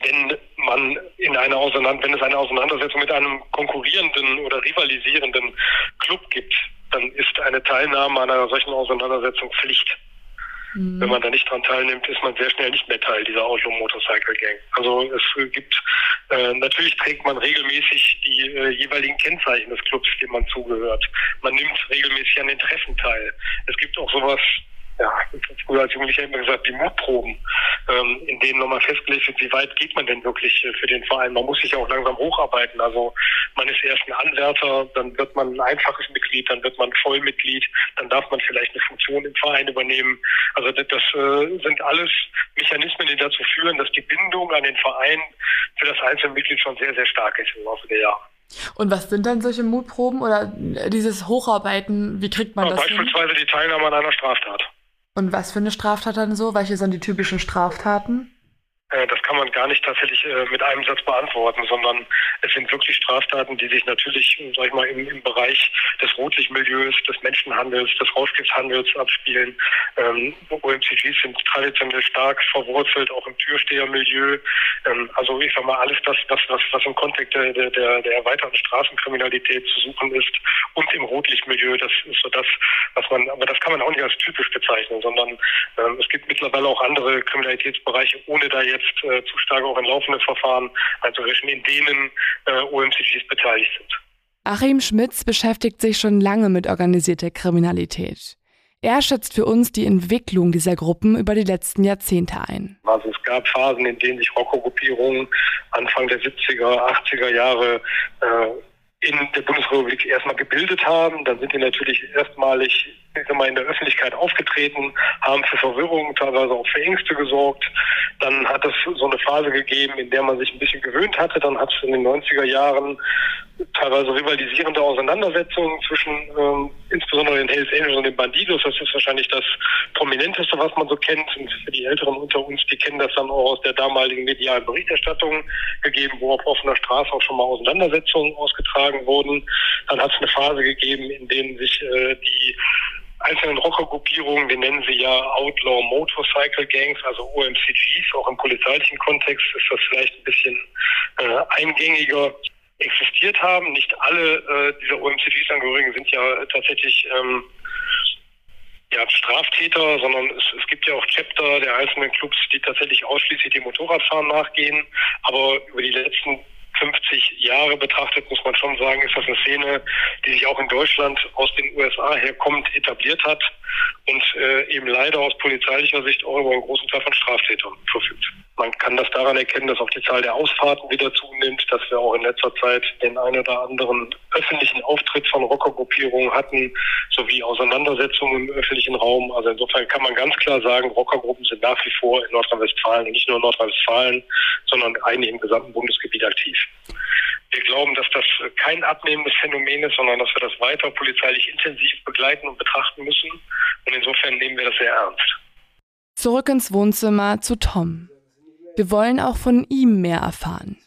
wenn man in einer Auseinander wenn es eine Auseinandersetzung mit einem konkurrierenden oder rivalisierenden Club gibt, dann ist eine Teilnahme an einer solchen Auseinandersetzung Pflicht. Wenn man da nicht dran teilnimmt, ist man sehr schnell nicht mehr Teil dieser Outlaw Motorcycle Gang. Also es gibt äh, natürlich trägt man regelmäßig die äh, jeweiligen Kennzeichen des Clubs, dem man zugehört. Man nimmt regelmäßig an den Treffen teil. Es gibt auch sowas, ja, früher als Jugendlicher immer gesagt, die Mutproben, ähm, in denen nochmal festgelegt wird, wie weit geht man denn wirklich äh, für den Verein. Man muss sich auch langsam hocharbeiten. Also man ist erst ein Anwärter, dann wird man ein einfaches Mitglied, dann wird man Vollmitglied, dann darf man vielleicht eine Funktion im Verein übernehmen. Also das, das äh, sind alles Mechanismen, die dazu führen, dass die Bindung an den Verein für das einzelne Mitglied schon sehr, sehr stark ist im Laufe der Jahre. Und was sind dann solche Mutproben oder dieses Hocharbeiten? Wie kriegt man Aber das hin? beispielsweise die Teilnahme an einer Straftat. Und was für eine Straftat dann so? Welche sind die typischen Straftaten? Äh, Das kann man gar nicht tatsächlich äh, mit einem Satz beantworten, sondern es sind wirklich Straftaten, die sich natürlich, sag ich mal, im, im Bereich des Rotlichtmilieus, des Menschenhandels, des Rauschgiftshandels abspielen. Ähm, OMCGs sind traditionell stark verwurzelt, auch im Türstehermilieu. Ähm, also ich sag mal, alles das, was, was, was im Kontext der, der, der der erweiterten Straßenkriminalität zu suchen ist und im Rotlichtmilieu, das ist so das, was man, aber das kann man auch nicht als typisch bezeichnen, sondern ähm, es gibt mittlerweile auch andere Kriminalitätsbereiche, ohne da jetzt äh, zu stark auch in laufende Verfahren einzurechnen, in denen äh, OMCGs beteiligt sind. Achim Schmitz beschäftigt sich schon lange mit organisierter Kriminalität. Er schätzt für uns die Entwicklung dieser Gruppen über die letzten Jahrzehnte ein. Also es gab Phasen, in denen sich Rockergruppierungen Anfang der 70er, 80er Jahre äh, in der Bundesrepublik erstmal gebildet haben. Dann sind die natürlich erstmalig mal, in der Öffentlichkeit aufgetreten, haben für Verwirrung, teilweise auch für Ängste gesorgt. Dann hat es so eine Phase gegeben, in der man sich ein bisschen gewöhnt hatte. Dann hat es in den 90er Jahren teilweise rivalisierende Auseinandersetzungen zwischen ähm, insbesondere den Hells Angels und den Bandidos. Das ist wahrscheinlich das prominenteste, was man so kennt. Und für die Älteren unter uns, die kennen das dann auch aus der damaligen medialen Berichterstattung gegeben, wo auf offener Straße auch schon mal Auseinandersetzungen ausgetragen wurden. Dann hat es eine Phase gegeben, in denen sich äh, die einzelnen Rockergruppierungen, wir nennen sie ja Outlaw Motorcycle Gangs, also OMCGs, auch im polizeilichen Kontext ist das vielleicht ein bisschen äh, eingängiger existiert haben. Nicht alle äh, dieser OMCGs-Angehörigen sind ja tatsächlich ähm, ja, Straftäter, sondern es, es gibt ja auch Chapter der einzelnen Clubs, die tatsächlich ausschließlich dem Motorradfahren nachgehen. Aber über die letzten 50 Jahre betrachtet, muss man schon sagen, ist das eine Szene, die sich auch in Deutschland aus den USA herkommt, etabliert hat und äh, eben leider aus polizeilicher Sicht auch über einen großen Teil von Straftätern verfügt. Man kann das daran erkennen, dass auch die Zahl der Ausfahrten wieder zunimmt, dass wir auch in letzter Zeit den einen oder anderen öffentlichen Auftritt von Rockergruppierungen hatten, sowie Auseinandersetzungen im öffentlichen Raum. Also insofern kann man ganz klar sagen, Rockergruppen sind nach wie vor in Nordrhein-Westfalen und nicht nur in Nordrhein-Westfalen, sondern eigentlich im gesamten Bundesgebiet aktiv. Wir glauben, dass das kein abnehmendes Phänomen ist, sondern dass wir das weiter polizeilich intensiv begleiten und betrachten müssen. Und insofern nehmen wir das sehr ernst. Zurück ins Wohnzimmer zu Tom. Wir wollen auch von ihm mehr erfahren.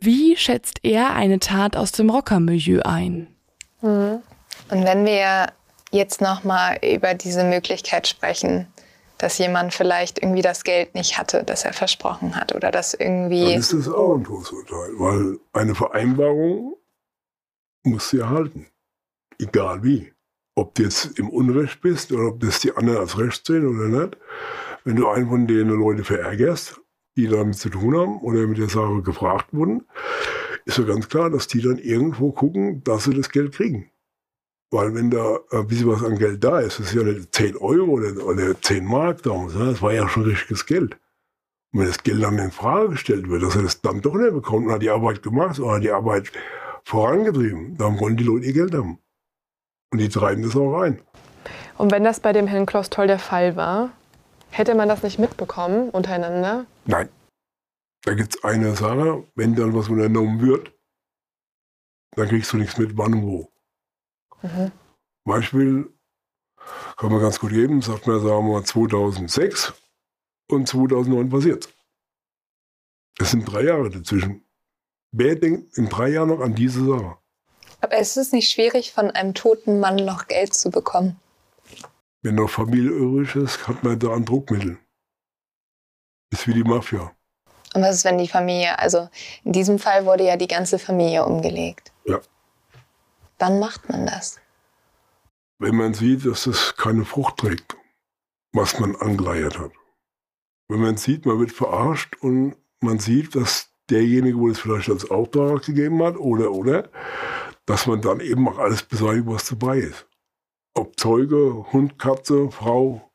Wie schätzt er eine Tat aus dem Rockermilieu ein? Mhm. Und wenn wir jetzt nochmal über diese Möglichkeit sprechen, dass jemand vielleicht irgendwie das Geld nicht hatte, das er versprochen hat oder das irgendwie. Dann ist das auch ein Todesurteil, weil eine Vereinbarung muss sie erhalten. Egal wie. Ob du jetzt im Unrecht bist oder ob das die anderen als Recht sehen oder nicht. Wenn du einen von denen Leute verärgerst, die damit zu tun haben oder mit der Sache gefragt wurden, ist ja ganz klar, dass die dann irgendwo gucken, dass sie das Geld kriegen. Weil wenn da ein bisschen was an Geld da ist, das ist ja nicht 10 Euro oder, oder 10 Mark damals, ne? das war ja schon richtiges Geld. Und wenn das Geld dann in Frage gestellt wird, dass er das dann doch nicht bekommt und hat die Arbeit gemacht oder die Arbeit vorangetrieben, dann wollen die Leute ihr Geld haben. Und die treiben das auch rein. Und wenn das bei dem Herrn Klaus Toll der Fall war, hätte man das nicht mitbekommen untereinander? Nein. Da gibt es eine Sache, wenn dann was unternommen wird, dann kriegst du nichts mit, wann und wo. Mhm. Beispiel kann man ganz gut geben, sagt man, sagen wir 2006 und 2009 passiert. Es sind drei Jahre dazwischen. Wer denkt in drei Jahren noch an diese Sache? Aber ist es nicht schwierig, von einem toten Mann noch Geld zu bekommen? Wenn noch Familie übrig ist, hat man da ein Druckmittel. Ist wie die Mafia. Und was ist, wenn die Familie, also in diesem Fall wurde ja die ganze Familie umgelegt. Ja. Wann macht man das? Wenn man sieht, dass es keine Frucht trägt, was man angeleiert hat. Wenn man sieht, man wird verarscht und man sieht, dass derjenige, wo es vielleicht als Auftrag gegeben hat, oder, oder, dass man dann eben auch alles beseitigt, was dabei ist. Ob Zeuge, Hund, Katze, Frau.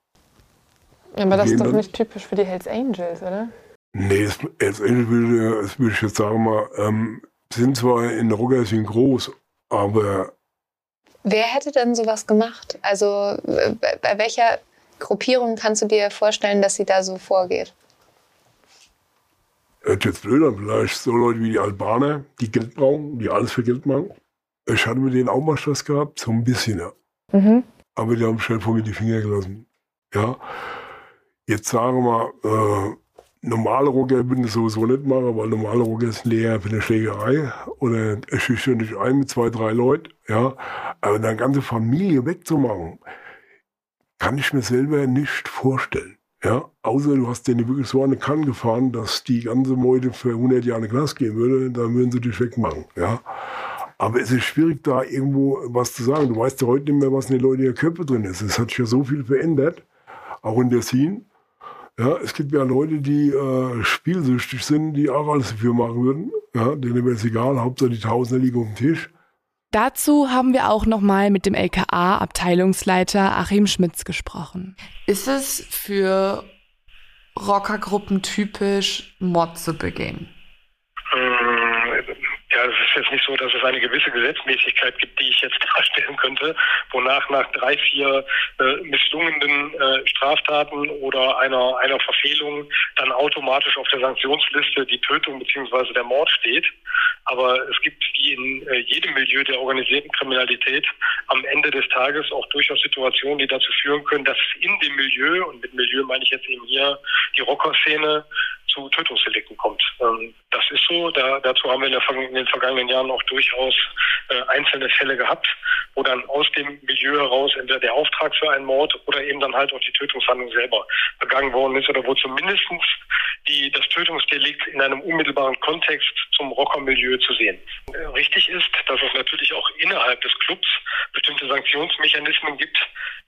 Aber das ist doch nicht typisch für die Hells Angels, oder? Nee, Hells Angels würde, ich jetzt sagen mal, ähm, sind zwar in der Rockersien groß, aber. Wer hätte denn sowas gemacht? Also bei welcher Gruppierung kannst du dir vorstellen, dass sie da so vorgeht? Jetzt blöd an, vielleicht so Leute wie die Albaner, die Geld brauchen, die alles für Geld machen. Ich hatte mit denen auch mal Stress gehabt, so ein bisschen, ja. Mhm. Aber die haben schnell von mir die Finger gelassen. Ja. Jetzt sagen wir mal, äh, normale Rocker würden das sowieso nicht machen, weil normale Rocker sind leer für eine Schlägerei oder schüchtern dich ein mit zwei, drei Leuten. Ja. Aber eine ganze Familie wegzumachen, kann ich mir selber nicht vorstellen. Ja, außer du hast denen wirklich so eine Kann gefahren, dass die ganze Meute für 100 Jahre in den Knast gehen würde, dann würden sie dich wegmachen. Ja. Aber es ist schwierig, da irgendwo was zu sagen. Du weißt ja heute nicht mehr, was in den Leuten in der Köpfe drin ist. Es hat sich ja so viel verändert, auch in der Scene. Ja, es gibt ja Leute, die äh, spielsüchtig sind, die auch alles dafür machen würden. Ja, denen wäre es egal, Hauptsache die Tausender liegen auf dem Tisch. Dazu haben wir auch nochmal mit dem LKA-Abteilungsleiter Achim Schmitz gesprochen. Ist es für Rockergruppen typisch, Mord zu begehen? Jetzt nicht so, dass es eine gewisse Gesetzmäßigkeit gibt, die ich jetzt darstellen könnte, wonach nach drei, vier äh, misslungenen äh, Straftaten oder einer, einer Verfehlung dann automatisch auf der Sanktionsliste die Tötung bzw. der Mord steht. Aber es gibt wie in äh, jedem Milieu der organisierten Kriminalität am Ende des Tages auch durchaus Situationen, die dazu führen können, dass in dem Milieu, und mit Milieu meine ich jetzt eben hier die Rockerszene, zu Tötungsdelikten kommt. Ähm, das ist so. Da, dazu haben wir in, der, in, den vergangenen Jahren auch durchaus äh, einzelne Fälle gehabt, wo dann aus dem Milieu heraus entweder der Auftrag für einen Mord oder eben dann halt auch die Tötungshandlung selber begangen worden ist oder wo zumindestens die, das Tötungsdelikt in einem unmittelbaren Kontext zum Rockermilieu zu sehen. Äh, richtig ist, dass es natürlich auch innerhalb des Clubs bestimmte Sanktionsmechanismen gibt,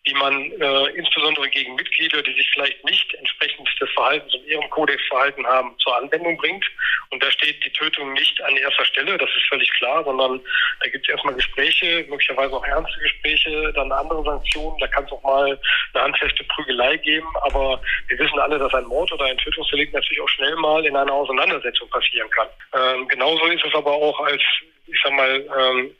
die man äh, insbesondere gegen Mitglieder, die sich vielleicht nicht entsprechend des Verhaltens und ihrem Kodex verhalten haben, zur Anwendung bringt. Und da steht die Tötung nicht an erster Stelle, das ist völlig klar, sondern da gibt es erstmal Gespräche, möglicherweise auch ernste Gespräche, dann andere Sanktionen, da kann es auch mal eine handfeste Prügelei geben, aber wir wissen alle, dass ein Mord oder ein Tötungsdelikt natürlich auch schnell mal in einer Auseinandersetzung passieren kann. Ähm, genauso ist es aber auch als, ich sag mal, ähm,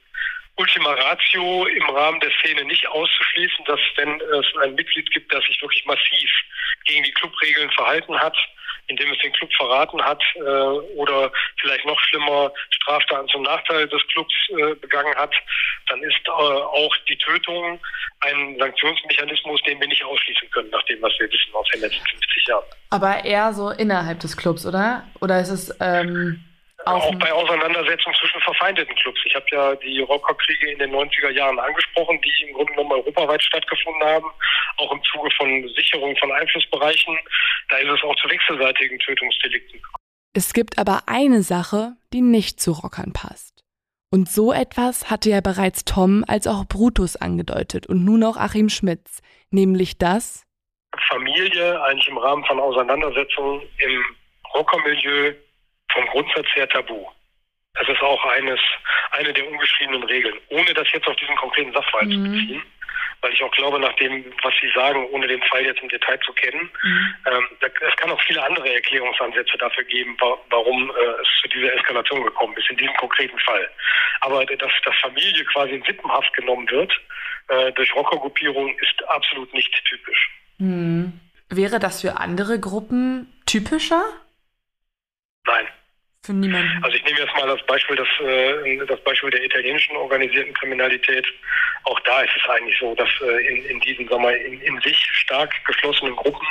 Ultima Ratio im Rahmen der Szene nicht auszuschließen, dass wenn es ein Mitglied gibt, das sich wirklich massiv gegen die Clubregeln verhalten hat, indem es den Club verraten hat äh, oder vielleicht noch schlimmer Straftaten zum Nachteil des Clubs äh, begangen hat, dann ist äh, auch die Tötung ein Sanktionsmechanismus, den wir nicht ausschließen können, nach dem, was wir wissen aus den letzten 50 Jahren. Aber eher so innerhalb des Clubs, oder? Oder ist es ähm, auch, auch bei Auseinandersetzungen zwischen verfeindeten Clubs. Ich habe ja die Rockerkriege in den 90er Jahren angesprochen, die im Grunde genommen europaweit stattgefunden haben, auch im Zuge von Sicherung von Einflussbereichen. Da ist es auch zu wechselseitigen Tötungsdelikten. Es gibt aber eine Sache, die nicht zu Rockern passt. Und so etwas hatte ja bereits Tom als auch Brutus angedeutet und nun auch Achim Schmitz, nämlich das Familie eigentlich im Rahmen von Auseinandersetzungen im Rockermilieu vom Grundsatz her tabu. Das ist auch eines, eine der ungeschriebenen Regeln, ohne das jetzt auf diesen konkreten Sachverhalt mhm. zu beziehen. Weil ich auch glaube, nach dem, was Sie sagen, ohne den Fall jetzt im Detail zu kennen, mhm. ähm, es kann auch viele andere Erklärungsansätze dafür geben, warum äh, es zu dieser Eskalation gekommen ist, in diesem konkreten Fall. Aber dass, dass Familie quasi in Sippenhaft genommen wird äh, durch Rockergruppierungen, ist absolut nicht typisch. Mhm. Wäre das für andere Gruppen typischer? Nein. Für niemanden. Also ich nehme jetzt mal das Beispiel, das, äh, das Beispiel der italienischen organisierten Kriminalität. Auch da ist es eigentlich so, dass äh, in, in diesen Sommer in, in sich stark geschlossenen Gruppen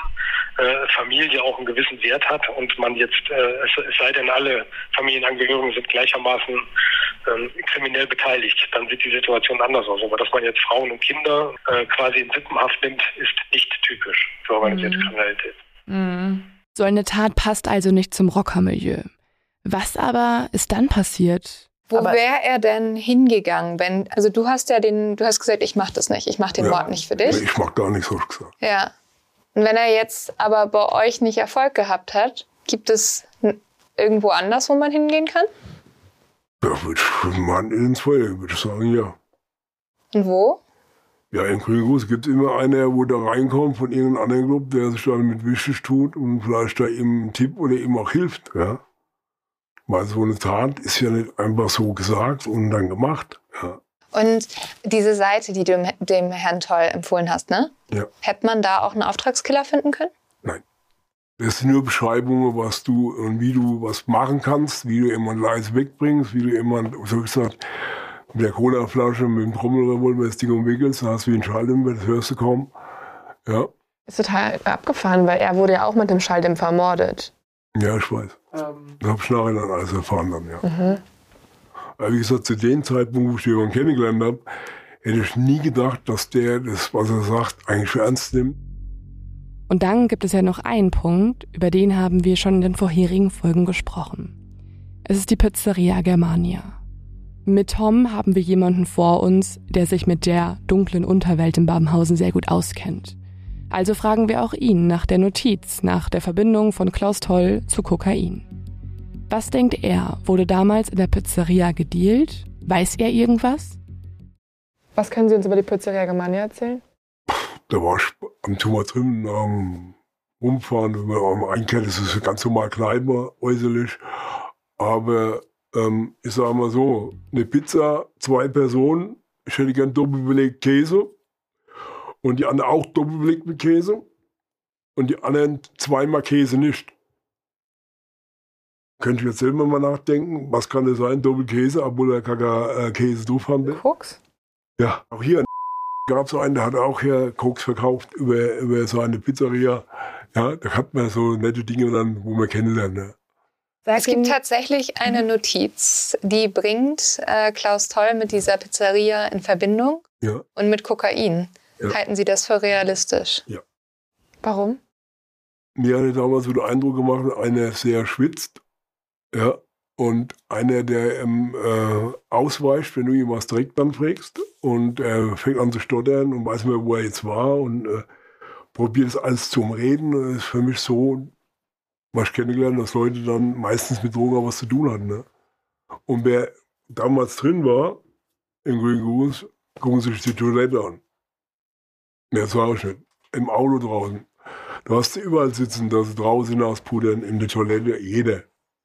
äh, Familie auch einen gewissen Wert hat und man jetzt, äh, es, es sei denn, alle Familienangehörigen sind gleichermaßen ähm, kriminell beteiligt, dann sieht die Situation anders aus. Aber dass man jetzt Frauen und Kinder quasi in Sippenhaft nimmt, ist nicht typisch für organisierte mhm. Kriminalität. Mhm. So eine Tat passt also nicht zum Rockermilieu. Was aber ist dann passiert? Wo wäre er denn hingegangen, wenn, also du hast ja den, du hast gesagt, ich mache das nicht, ich mache den ja, Mord nicht für dich. Ich mag gar nichts, hast gesagt. Ja. Und wenn er jetzt aber bei euch nicht Erfolg gehabt hat, gibt es irgendwo anders, wo man hingehen kann? Ja, würde man ins Feuer, würde ich sagen, ja. Und wo? Ja, in Grünguss gibt es immer einer, wo da reinkommt von irgendeinem anderen Club, der sich dann mit wichtig tut und vielleicht da ihm einen Tipp oder ihm auch hilft. Ja. Weil so eine Tat ist ja nicht einfach so gesagt und dann gemacht. Ja. Und diese Seite, die du dem Herrn Toll empfohlen hast, ne? Ja. Hätte man da auch einen Auftragskiller finden können? Nein. Das sind nur Beschreibungen, was du und wie du was machen kannst, wie du jemanden leise wegbringst, wie du jemanden, so gesagt, mit der Colaflasche, mit dem Trommelrevolver das Ding umwickelst, dann hast du wie ein Schalldämpfer, das hörst du kaum. Ja. Ist total abgefahren, weil er wurde ja auch mit dem Schalldämpfer ermordet. Ja, ich weiß. Ähm. Das habe ich nachher dann alles erfahren dann, ja. Mhm. Aber wie gesagt, zu dem Zeitpunkt, wo ich den kennengelernt habe, hätte ich nie gedacht, dass der das, was er sagt, eigentlich für ernst nimmt. Und dann gibt es ja noch einen Punkt, über den haben wir schon in den vorherigen Folgen gesprochen. Es ist die Pizzeria Germania. Mit Tom haben wir jemanden vor uns, der sich mit der dunklen Unterwelt in Babenhausen sehr gut auskennt. Also fragen wir auch ihn nach der Notiz, nach der Verbindung von Klaus Toll zu Kokain. Was denkt er, wurde damals in der Pizzeria gedealt? Weiß er irgendwas? Was können Sie uns über die Pizzeria Germania erzählen? Da war ich am Tumor drin, am Rumfahren, wenn man am Einkehren, das ist ganz normal Kneipe äußerlich. Aber ähm, ich sage mal so, eine Pizza, zwei Personen, ich hätte gern doppelbelegt Käse und die andere auch doppelbelegt mit Käse und die anderen zweimal Käse nicht. Könnte ich jetzt selber mal nachdenken, was kann das sein, Doppelkäse, obwohl er gar äh, Käse drauf haben will. Koks? Ja, auch hier gab es einen, der hat auch hier Koks verkauft über, über so eine Pizzeria. Ja, da hat man so nette Dinge dann, wo man kennenlernt. Ne? Es gibt tatsächlich eine Notiz, die bringt äh, Klaus Toll mit dieser Pizzeria in Verbindung Ja. und mit Kokain. Ja. Halten Sie das für realistisch? Ja. Warum? Mir hatte damals so den Eindruck gemacht, einer sehr schwitzt, ja, und einer, der ähm, äh, ausweicht, wenn du ihm was direkt dann fragst, und er fängt an zu stottern und weiß nicht mehr, wo er jetzt war, und äh, probiert es alles zu umreden. Das ist für mich so, was ich kennengelernt, dass Leute dann meistens mit Drogen was zu tun hatten. Ne? Und wer damals drin war, im Grünen Gruß, gucken Sie sich die Toilette an. Mehr sage ich nicht. Im Auto draußen. Du hast sie überall sitzen, dass sie draußen hinauspudern, in der Toilette, jeder.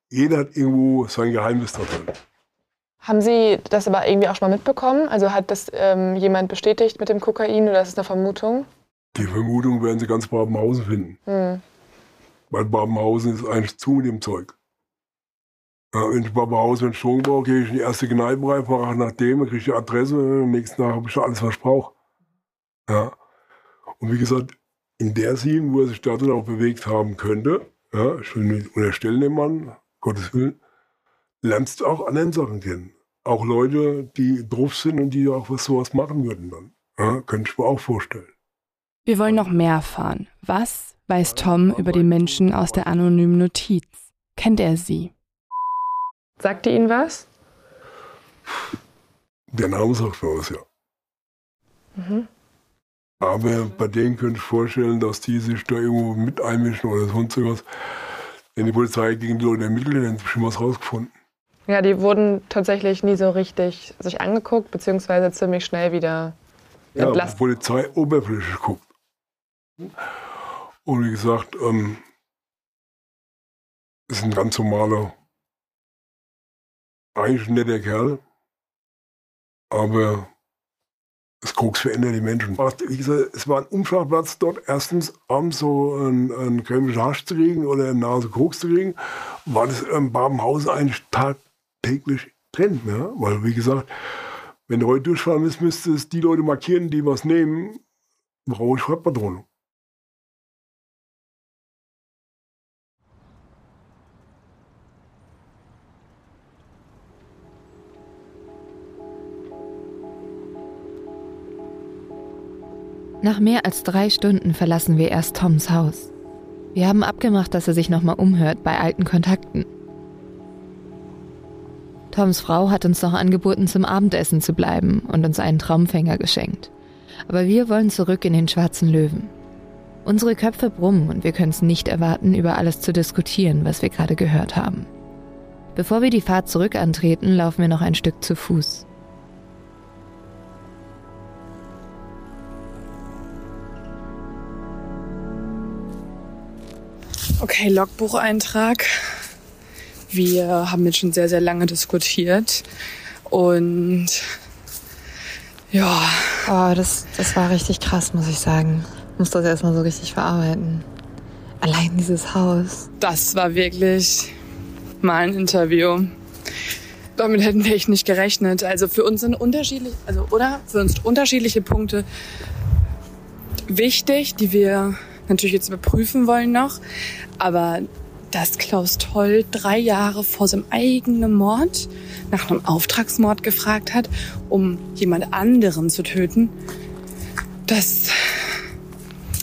Jeder hat irgendwo sein Geheimnis da drin. Haben Sie das aber irgendwie auch schon mal mitbekommen? Also hat das ähm, jemand bestätigt mit dem Kokain oder ist es eine Vermutung? Die Vermutung werden sie ganz Babenhausen finden. Hm. Weil Babenhausen ist eigentlich zu mit dem Zeug. Ja, wenn ich Babenhausen in Strom brauche, gehe ich in die erste Kneipe rein, frage nach dem, kriege ich die Adresse, am nächsten Tag habe ich schon alles, was ich brauche. Ja. Und wie gesagt, in der Scene, wo er sich da drin auch bewegt haben könnte, ja, ich will nicht unterstellen dem Mann, Gottes Willen, lernst du auch anderen Sachen kennen. Auch Leute, die drauf sind und die auch was sowas machen würden dann. Ja, könnte ich mir auch vorstellen. Wir wollen noch mehr erfahren. Was weiß Tom über die Menschen aus der anonymen Notiz? Kennt er sie? Sagte Ihnen was? Der Name sagt mir was, ja. Mhm. Aber bei denen könnte ich vorstellen, dass die sich da irgendwo mit einmischen oder sonst irgendwas. Wenn die Polizei gegen die Leute ermittelt, dann sie bestimmt was rausgefunden. Ja, die wurden tatsächlich nie so richtig sich angeguckt, beziehungsweise ziemlich schnell wieder Ja, die entlassen. Polizei oberflächlich guckt. Und wie gesagt, ähm, ist ein ganz normaler, eigentlich ein netter Kerl, aber das Koks verändert die Menschen. Wie gesagt, es war ein Umschlagplatz dort, erstens abends so einen, einen Hasch zu kriegen oder eine Nase Koks zu kriegen, war das in Babenhausen eigentlich tagtäglich drin. Ja? Weil, wie gesagt, wenn du heute durchfahren willst, müsste es die Leute markieren, die was nehmen, brauche ich Schreibpatronen. Nach mehr als drei Stunden verlassen wir erst Toms Haus. Wir haben abgemacht, dass er sich nochmal umhört bei alten Kontakten. Toms Frau hat uns noch angeboten, zum Abendessen zu bleiben und uns einen Traumfänger geschenkt. Aber wir wollen zurück in den schwarzen Löwen. Unsere Köpfe brummen und wir können es nicht erwarten, über alles zu diskutieren, was wir gerade gehört haben. Bevor wir die Fahrt zurück antreten, laufen wir noch ein Stück zu Fuß. Okay, Logbucheintrag. Wir haben jetzt schon sehr, sehr lange diskutiert. Und ja. Oh, das, das war richtig krass, muss ich sagen. Ich muss das erstmal so richtig verarbeiten. Allein dieses Haus. Das war wirklich mal ein Interview. Damit hätten wir echt nicht gerechnet. Also für uns sind unterschiedlich, also oder? Für uns unterschiedliche Punkte wichtig, die wir natürlich jetzt überprüfen wollen noch. Aber dass Klaus Toll drei Jahre vor seinem eigenen Mord nach einem Auftragsmord gefragt hat, um jemand anderen zu töten, das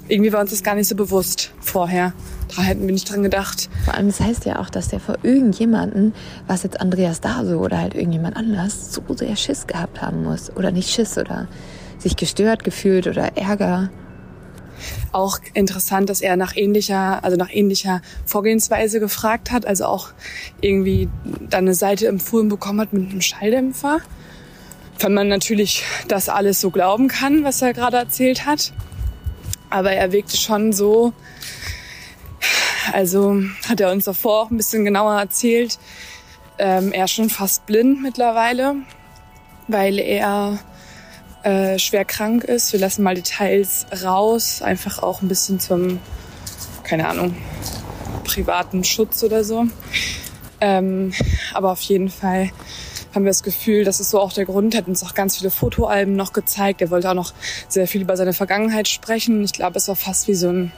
irgendwie war uns das gar nicht so bewusst vorher. Da hätten wir nicht dran gedacht. Vor allem, das heißt ja auch, dass der vor irgendjemanden, was jetzt Andreas Dase oder halt irgendjemand anders, so sehr Schiss gehabt haben muss. Oder nicht Schiss oder sich gestört gefühlt oder Ärger. Auch interessant, dass er nach ähnlicher, also nach ähnlicher Vorgehensweise gefragt hat, also auch irgendwie dann eine Seite empfohlen bekommen hat mit einem Schalldämpfer. wenn man natürlich das alles so glauben kann, was er gerade erzählt hat. Aber er wirkte schon so, also hat er uns davor auch ein bisschen genauer erzählt, ähm, er ist schon fast blind mittlerweile, weil er äh, schwer krank ist. Wir lassen mal Details raus, einfach auch ein bisschen zum, keine Ahnung, privaten Schutz oder so. Ähm, aber auf jeden Fall haben wir das Gefühl, das ist so auch der Grund, er hat uns auch ganz viele Fotoalben noch gezeigt. Er wollte auch noch sehr viel über seine Vergangenheit sprechen. Ich glaube, es war fast wie so ein,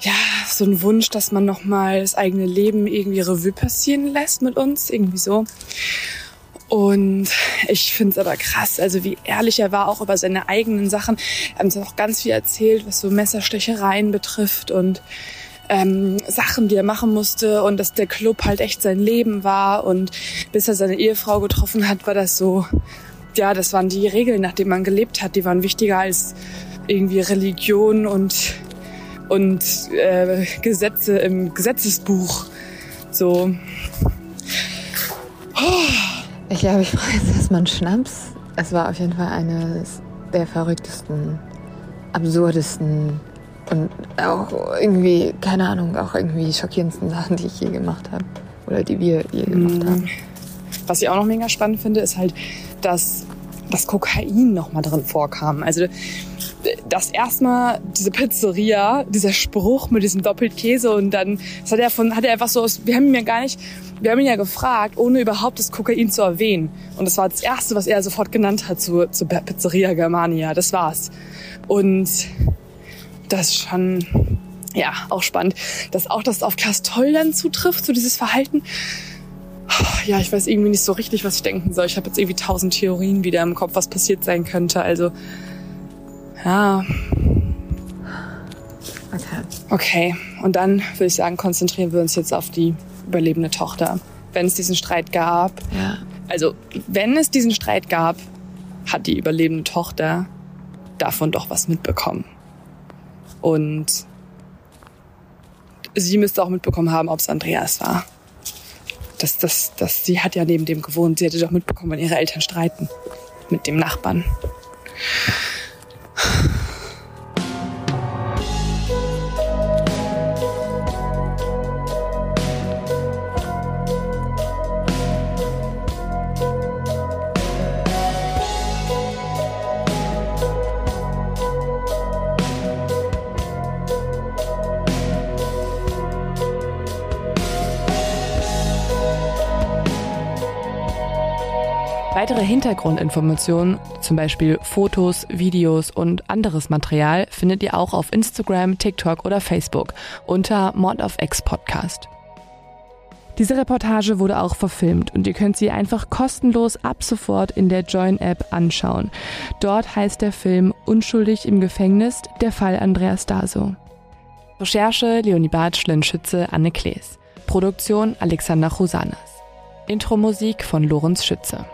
ja, so ein Wunsch, dass man nochmal das eigene Leben irgendwie Revue passieren lässt mit uns, irgendwie so. Und ich finde es aber krass, also wie ehrlich er war auch über seine eigenen Sachen. Er hat uns auch ganz viel erzählt, was so Messerstechereien betrifft und ähm, Sachen, die er machen musste und dass der Club halt echt sein Leben war und bis er seine Ehefrau getroffen hat, war das so, ja, das waren die Regeln, nach denen man gelebt hat, die waren wichtiger als irgendwie Religion und und äh, Gesetze im Gesetzesbuch. So. Oh. Ich glaube, ich brauche jetzt erstmal einen Schnaps. Es war auf jeden Fall eines der verrücktesten, absurdesten und auch irgendwie, keine Ahnung, auch irgendwie schockierendsten Sachen, die ich je gemacht habe. Oder die wir je gemacht haben. Was ich auch noch mega spannend finde, ist halt, dass das Kokain noch mal drin vorkam. Also das erstmal diese Pizzeria, dieser Spruch mit diesem Doppelkäse und dann, das hat er von, hat er einfach so wir haben ihn ja gar nicht, wir haben ihn ja gefragt, ohne überhaupt das Kokain zu erwähnen. Und das war das erste, was er sofort genannt hat zu, zu Pizzeria Germania. Das war's. Und das ist schon, ja, auch spannend, dass auch das auf Klaas Toll dann zutrifft, so dieses Verhalten. Ja, ich weiß irgendwie nicht so richtig, was ich denken soll. Ich habe jetzt irgendwie tausend Theorien wieder im Kopf, was passiert sein könnte. Also, ja. Okay. Okay, und dann würde ich sagen, konzentrieren wir uns jetzt auf die überlebende Tochter. Wenn es diesen Streit gab, ja. also wenn es diesen Streit gab, hat die überlebende Tochter davon doch was mitbekommen. Und sie müsste auch mitbekommen haben, ob es Andreas war. Das, das, das, sie hat ja neben dem gewohnt. Sie hätte doch mitbekommen, wenn ihre Eltern streiten. Mit dem Nachbarn. Weitere Hintergrundinformationen, zum Beispiel Fotos, Videos und anderes Material, findet ihr auch auf Instagram, TikTok oder Facebook unter Mod of X Podcast. Diese Reportage wurde auch verfilmt und ihr könnt sie einfach kostenlos ab sofort in der Join-App anschauen. Dort heißt der Film Unschuldig im Gefängnis, der Fall Andreas Daso. Recherche Leonie Bartsch, Schütze, Anne Klees. Produktion Alexander Chusanas. Intro-Musik von Lorenz Schütze.